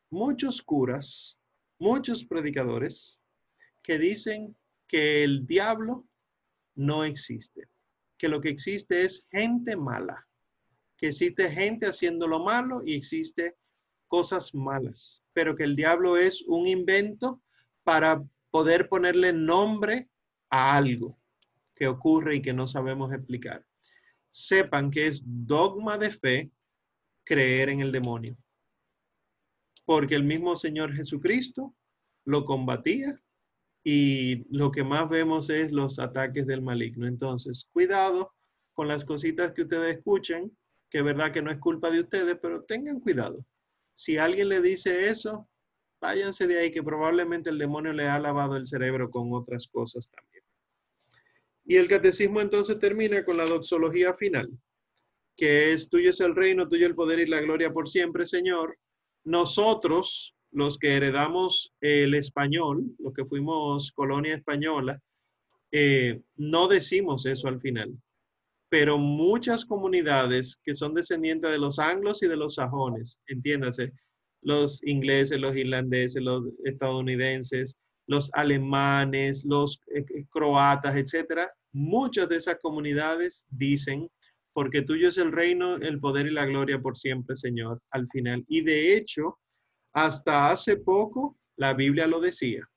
Speaker 1: muchos curas, muchos predicadores que dicen que el diablo no existe, que lo que existe es gente mala, que existe gente haciendo lo malo y existe cosas malas, pero que el diablo es un invento para poder ponerle nombre a algo que ocurre y que no sabemos explicar. Sepan que es dogma de fe creer en el demonio. Porque el mismo Señor Jesucristo lo combatía y lo que más vemos es los ataques del maligno. Entonces, cuidado con las cositas que ustedes escuchen, que es verdad que no es culpa de ustedes, pero tengan cuidado. Si alguien le dice eso, váyanse de ahí que probablemente el demonio le ha lavado el cerebro con otras cosas también. Y el catecismo entonces termina con la doxología final, que es tuyo es el reino, tuyo el poder y la gloria por siempre, Señor. Nosotros, los que heredamos el español, los que fuimos colonia española, eh, no decimos eso al final. Pero muchas comunidades que son descendientes de los anglos y de los sajones, entiéndase, los ingleses, los irlandeses, los estadounidenses, los alemanes, los eh, eh, croatas, etcétera, muchas de esas comunidades dicen, porque tuyo es el reino, el poder y la gloria por siempre, Señor, al final. Y de hecho, hasta hace poco, la Biblia lo decía.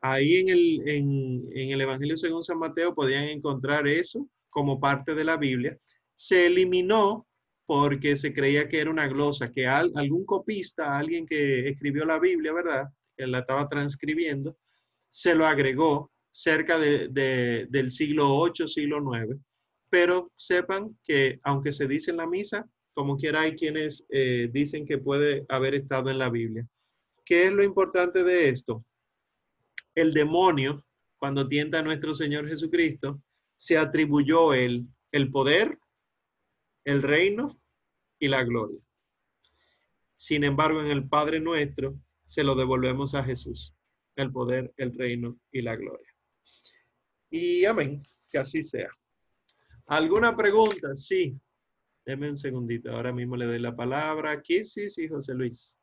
Speaker 1: Ahí en el, en el Evangelio según San Mateo podían encontrar eso como parte de la Biblia. Se eliminó porque se creía que era una glosa, que algún copista, alguien que escribió la Biblia, ¿verdad? Que la estaba transcribiendo, se lo agregó cerca de, del siglo 8, siglo 9. Pero sepan que aunque se dice en la misa, como quiera hay quienes eh, dicen que puede haber estado en la Biblia. ¿Qué es lo importante de esto? El demonio, cuando tienta a nuestro Señor Jesucristo, se atribuyó él el poder el reino y la gloria. Sin embargo, en el Padre nuestro se lo devolvemos a Jesús, el poder, el reino y la gloria. Y amén, que así sea. ¿Alguna pregunta? Sí. Deme un segundito, ahora mismo le doy la palabra a Kirsis y José Luis.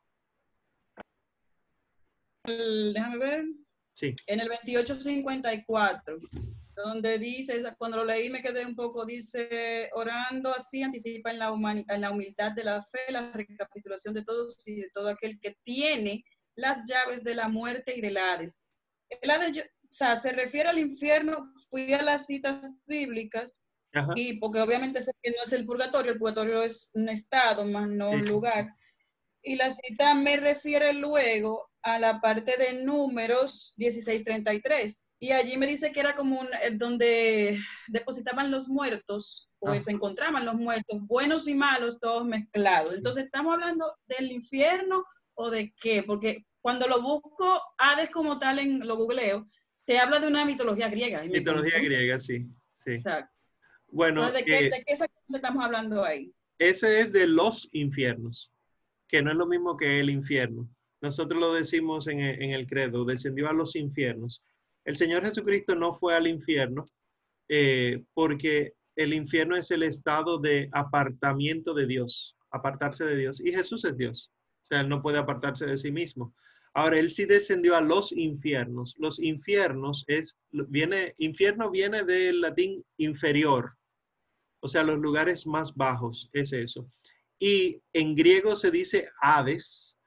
Speaker 3: déjame ver.
Speaker 1: Sí.
Speaker 3: En el 2854 donde dice, cuando lo leí me quedé un poco, dice, orando así anticipa en la, en la humildad de la fe, la recapitulación de todos y de todo aquel que tiene las llaves de la muerte y del Hades. El Hades, o sea, se refiere al infierno, fui a las citas bíblicas, y porque obviamente que no es el purgatorio, el purgatorio es un estado, más no un lugar. Y la cita me refiere luego a la parte de números 1633 y allí me dice que era como un, eh, donde depositaban los muertos, pues se encontraban los muertos, buenos y malos, todos mezclados. Entonces, ¿estamos hablando del infierno o de qué? Porque cuando lo busco, Hades como tal, en lo googleo, te habla de una mitología griega.
Speaker 1: mitología griega, sí, sí.
Speaker 3: Exacto.
Speaker 1: Bueno,
Speaker 3: ¿de qué, ¿de qué estamos hablando ahí?
Speaker 1: Ese es de los infiernos, que no es lo mismo que el infierno. Nosotros lo decimos en en el credo, descendió a los infiernos. El Señor Jesucristo no fue al infierno eh, porque el infierno es el estado de apartamiento de Dios, apartarse de Dios. Y Jesús es Dios. O sea, él no puede apartarse de sí mismo. Ahora, él sí descendió a los infiernos. Los infiernos es, viene, infierno viene del latín inferior. O sea, los lugares más bajos, es eso. Y en griego se dice Hades,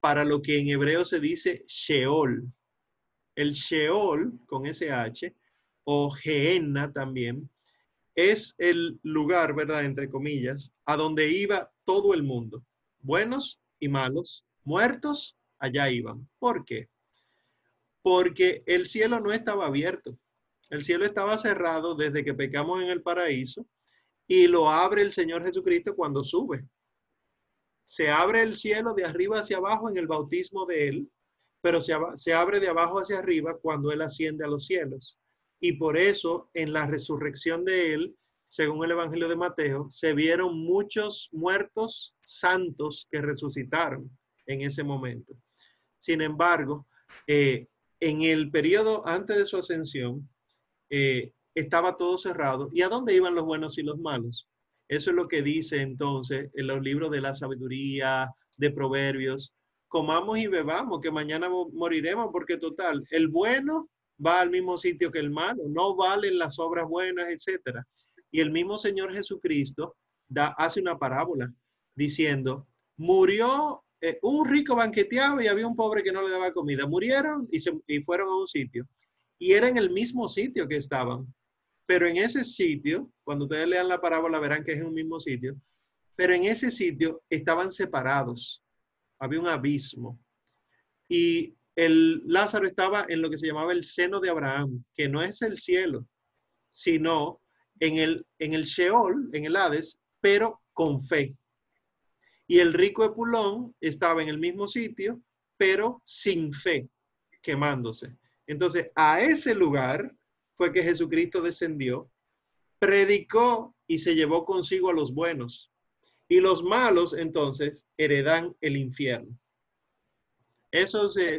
Speaker 1: para lo que en hebreo se dice Sheol. El Sheol, con SH, o Gehenna también, es el lugar, ¿verdad? Entre comillas, a donde iba todo el mundo. Buenos y malos, muertos, allá iban. ¿Por qué? Porque el cielo no estaba abierto. El cielo estaba cerrado desde que pecamos en el paraíso y lo abre el Señor Jesucristo cuando sube. Se abre el cielo de arriba hacia abajo en el bautismo de Él pero se, abre de abajo hacia arriba cuando Él asciende a los cielos. Y por eso en la resurrección de Él, según el Evangelio de Mateo, se vieron muchos muertos santos que resucitaron en ese momento. Sin embargo, eh, en el periodo antes de su ascensión, eh, estaba todo cerrado. ¿Y a dónde iban los buenos y los malos? Eso es lo que dice entonces en los libros de la sabiduría, de proverbios, comamos y bebamos, que mañana moriremos, porque total, el bueno va al mismo sitio que el malo, no valen las obras buenas, etcétera. Y el mismo Señor Jesucristo da, hace una parábola diciendo, murió, eh, un rico banqueteaba y había un pobre que no le daba comida. Murieron y, se, y fueron a un sitio. Y era en el mismo sitio que estaban. Pero en ese sitio, cuando ustedes lean la parábola verán que es en un mismo sitio, pero en ese sitio estaban separados había un abismo. Y el Lázaro estaba en lo que se llamaba el seno de Abraham, que no es el cielo, sino en el, en el Sheol, en el Hades, pero con fe. Y el rico Epulón estaba en el mismo sitio, pero sin fe, quemándose. Entonces, a ese lugar fue que Jesucristo descendió, predicó y se llevó consigo a los buenos. Y los malos entonces heredan el infierno. Eso se...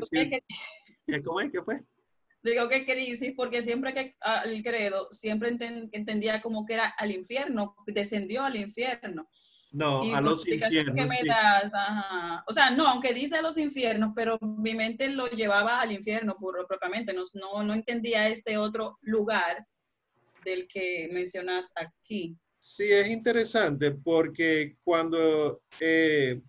Speaker 1: ¿Cómo es que fue?
Speaker 3: Digo que crisis, porque siempre que ah, el credo, siempre entendía como que era al infierno, descendió al infierno.
Speaker 1: No, a los infiernos.
Speaker 3: O sea, no, aunque dice a los infiernos, pero mi mente lo llevaba al infierno propiamente, no, no, no entendía este otro lugar del que mencionas aquí.
Speaker 1: Sí, es interesante porque cuando, eh,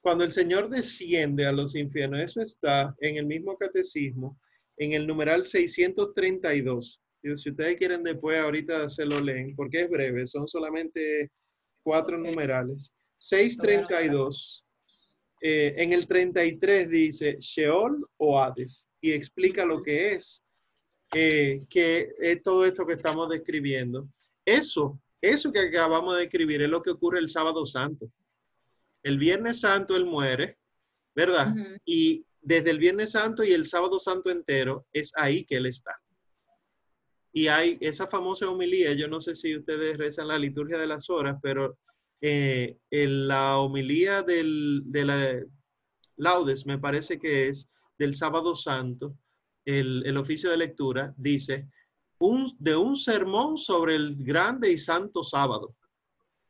Speaker 1: cuando el Señor desciende a los infiernos, eso está en el mismo catecismo, en el numeral 632. Si ustedes quieren después, ahorita se lo leen, porque es breve, son solamente cuatro numerales. 632. Eh, en el 33 dice Sheol o Hades y explica lo que es, eh, que es todo esto que estamos describiendo. Eso eso que acabamos de escribir es lo que ocurre el sábado santo. El viernes santo él muere, ¿verdad? Y desde el viernes santo y el sábado santo entero es ahí que él está. Y hay esa famosa homilía, yo no sé si ustedes rezan la liturgia de las horas, pero eh, en la homilía del, de la laudes, me parece que es del sábado santo, el, el oficio de lectura, dice, un, de un sermón sobre el grande y santo sábado.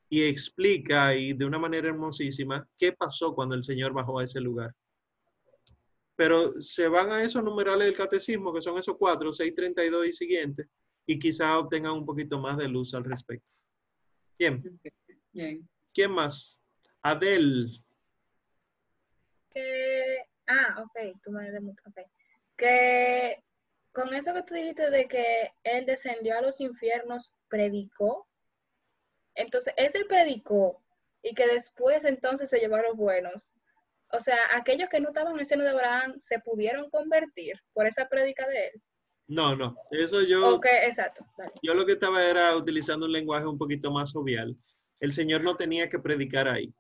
Speaker 1: Y explica y de una manera hermosísima qué pasó cuando el Señor bajó a ese lugar. Pero se van a esos numerales del catecismo, que son esos cuatro, 632 y siguientes, y quizá obtengan un poquito más de luz al respecto. ¿Quién? Bien. ¿Quién más? Adel.
Speaker 6: ah, ok, tú me okay. Que con eso que tú dijiste de que él descendió a los infiernos, predicó. Entonces, ese predicó y que después entonces se llevó a los buenos. O sea, aquellos que no estaban en el seno de Abraham se pudieron convertir por esa predica de él.
Speaker 1: No, no, eso yo.
Speaker 6: Ok, exacto.
Speaker 1: Yo lo que estaba era utilizando un lenguaje un poquito más jovial. El Señor no tenía que predicar ahí.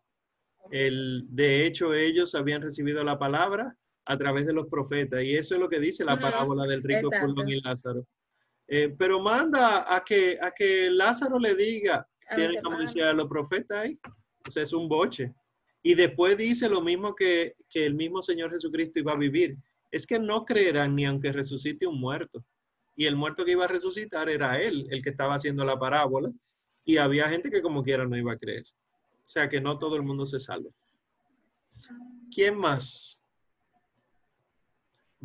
Speaker 1: El, de hecho, ellos habían recibido la palabra a través de los profetas. Y eso es lo que dice la parábola del rico Fulón y Lázaro. Eh, pero manda a que, a que Lázaro le diga, tiene como decía los profetas ahí. O sea, es un boche. Y después dice lo mismo que, el mismo Señor Jesucristo iba a vivir. Es que no creerán ni aunque resucite un muerto. Y el muerto que iba a resucitar era él, el que estaba haciendo la parábola. Y había gente que como quiera no iba a creer. O sea que no todo el mundo se salva. ¿Quién más?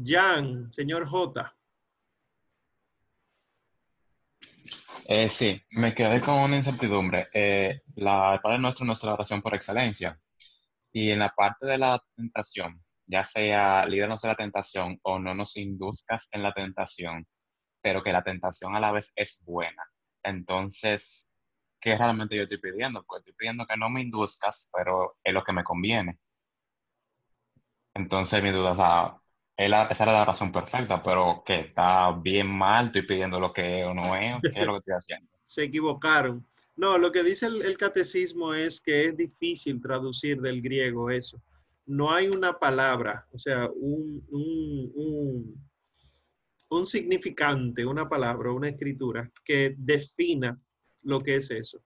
Speaker 1: Jan, señor J.
Speaker 7: Eh, sí, me quedé con una incertidumbre. Eh, la Padre Nuestro es nuestra oración por excelencia. Y en la parte de la tentación, ya sea lídernos de la tentación o no nos induzcas en la tentación, pero que la tentación a la vez es buena. Entonces, ¿qué realmente yo estoy pidiendo? Pues estoy pidiendo que no me induzcas, pero es lo que me conviene. Entonces, mi duda, es él, esa era la razón perfecta, pero que está bien mal, estoy pidiendo lo que o no es, ¿qué es lo que estoy haciendo?
Speaker 1: Se equivocaron. No, lo que dice el, catecismo es que es difícil traducir del griego eso. No hay una palabra, o sea, un, un, un, un significante, una palabra, una escritura que defina lo que es eso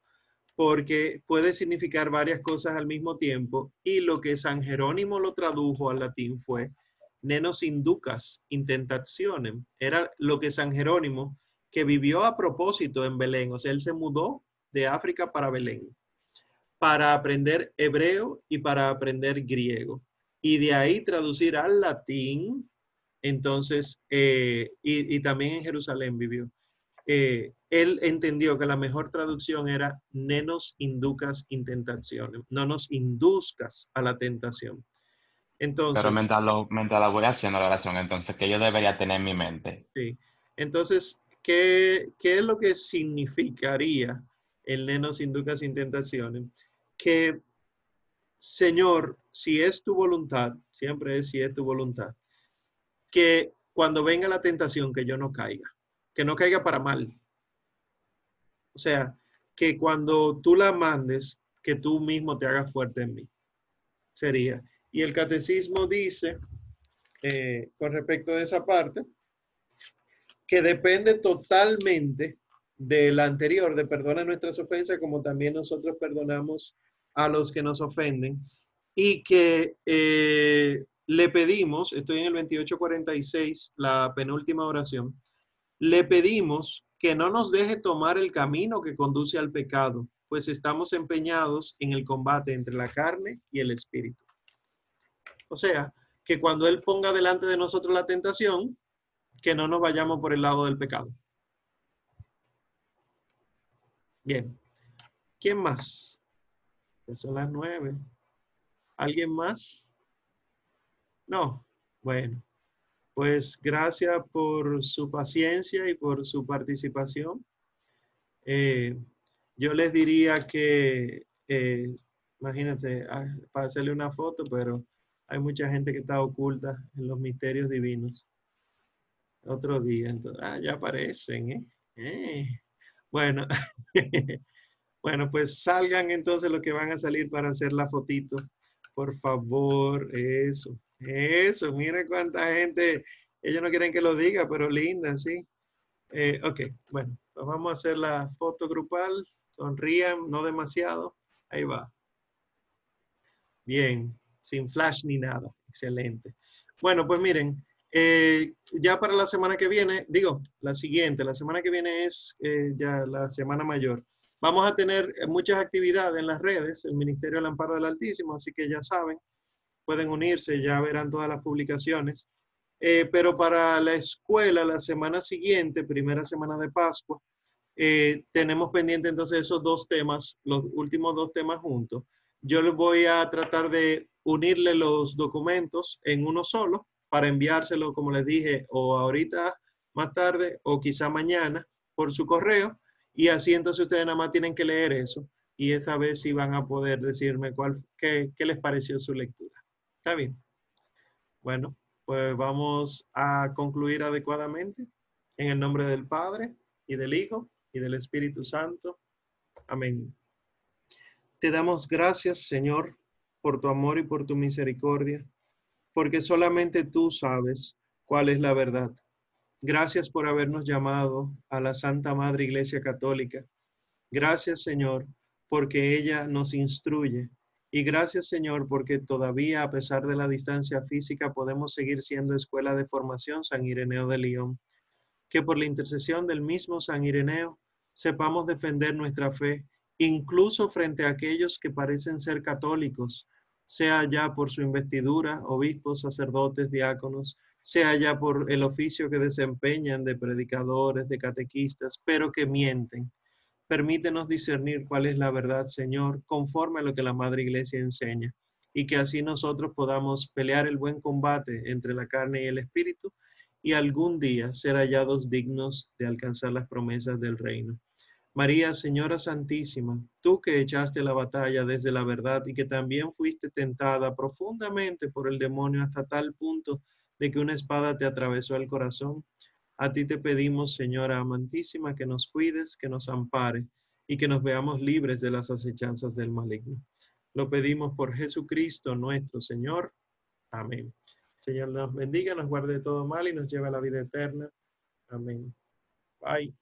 Speaker 1: porque puede significar varias cosas al mismo tiempo y lo que San Jerónimo lo tradujo al latín fue nenos inducas intentaciones. Era lo que San Jerónimo, que vivió a propósito en Belén, o sea, él se mudó de África para Belén, para aprender hebreo y para aprender griego. Y de ahí traducir al latín, entonces, eh, y, también en Jerusalén vivió. Eh, él entendió que la mejor traducción era nenos inducas intentaciones, no nos induzcas a la tentación. Entonces,
Speaker 7: Pero mientras, lo, mientras la voy haciendo la oración, entonces, ¿qué yo debería tener en mi mente?
Speaker 1: Sí. Entonces, ¿qué, qué es lo que significaría el neno sin dudas sin tentaciones? Que, Señor, si es tu voluntad, siempre es si es tu voluntad, que cuando venga la tentación, que yo no caiga, que no caiga para mal. O sea, que cuando tú la mandes, que tú mismo te hagas fuerte en mí. Sería. Y el catecismo dice, eh, con respecto a esa parte, que depende totalmente del anterior, de perdonar nuestras ofensas, como también nosotros perdonamos a los que nos ofenden, y que eh, le pedimos, estoy en el 2846, la penúltima oración, le pedimos que no nos deje tomar el camino que conduce al pecado, pues estamos empeñados en el combate entre la carne y el espíritu. O sea, que cuando Él ponga delante de nosotros la tentación, que no nos vayamos por el lado del pecado. Bien. ¿Quién más? son las nueve. ¿Alguien más? No. Bueno. Pues gracias por su paciencia y por su participación. Eh, yo les diría que, eh, imagínate, ah, para hacerle una foto, pero hay mucha gente que está oculta en los misterios divinos. Otro día, entonces, ah, ya aparecen, ¿eh? eh. Bueno, bueno, pues salgan entonces los que van a salir para hacer la fotito. Por favor, eso, eso, mira cuánta gente, ellos no quieren que lo diga, pero linda, ¿sí? Eh, ok, bueno, pues vamos a hacer la foto grupal. Sonrían, no demasiado. Ahí va. Bien, sin flash ni nada. Excelente. Bueno, pues miren, eh, ya para la semana que viene, digo, la siguiente, la semana que viene es eh, ya la semana mayor. Vamos a tener muchas actividades en las redes, el Ministerio del Amparo del Altísimo, así que ya saben, pueden unirse, ya verán todas las publicaciones. Eh, pero para la escuela, la semana siguiente, primera semana de Pascua, tenemos pendiente entonces esos dos temas, los últimos dos temas juntos. Yo les voy a tratar de unirle los documentos en uno solo para enviárselo, como les dije, o ahorita más tarde o quizá mañana por su correo. Y así entonces ustedes nada más tienen que leer eso y esa vez sí van a poder decirme cuál, qué, qué les pareció su lectura. ¿Está bien? Bueno, pues vamos a concluir adecuadamente en el nombre del Padre y del Hijo y del Espíritu Santo. Amén. Te damos gracias, Señor, por tu amor y por tu misericordia, porque solamente tú sabes cuál es la verdad. Gracias por habernos llamado a la Santa Madre Iglesia Católica. Gracias, Señor, porque ella nos instruye. Y gracias, Señor, porque todavía, a pesar de la distancia física, podemos seguir siendo escuela de formación San Ireneo de León. Que por la intercesión del mismo San Ireneo sepamos defender nuestra fe, incluso frente a aquellos que parecen ser católicos, sea ya por su investidura, obispos, sacerdotes, diáconos, sea ya por el oficio que desempeñan de predicadores, de catequistas, pero que mienten. Permítenos discernir cuál es la verdad, Señor, conforme a lo que la Madre Iglesia enseña, y que así nosotros podamos pelear el buen combate entre la carne y el espíritu, y algún día ser hallados dignos de alcanzar las promesas del reino. María, Señora Santísima, tú que echaste la batalla desde la verdad y que también fuiste tentada profundamente por el demonio hasta tal punto de que una espada te atravesó el corazón, a ti te pedimos, Señora amantísima, que nos cuides, que nos ampare y que nos veamos libres de las acechanzas del maligno. Lo pedimos por Jesucristo nuestro Señor. Amén. Señor nos bendiga, nos guarde todo mal y nos lleve a la vida eterna. Amén. Bye.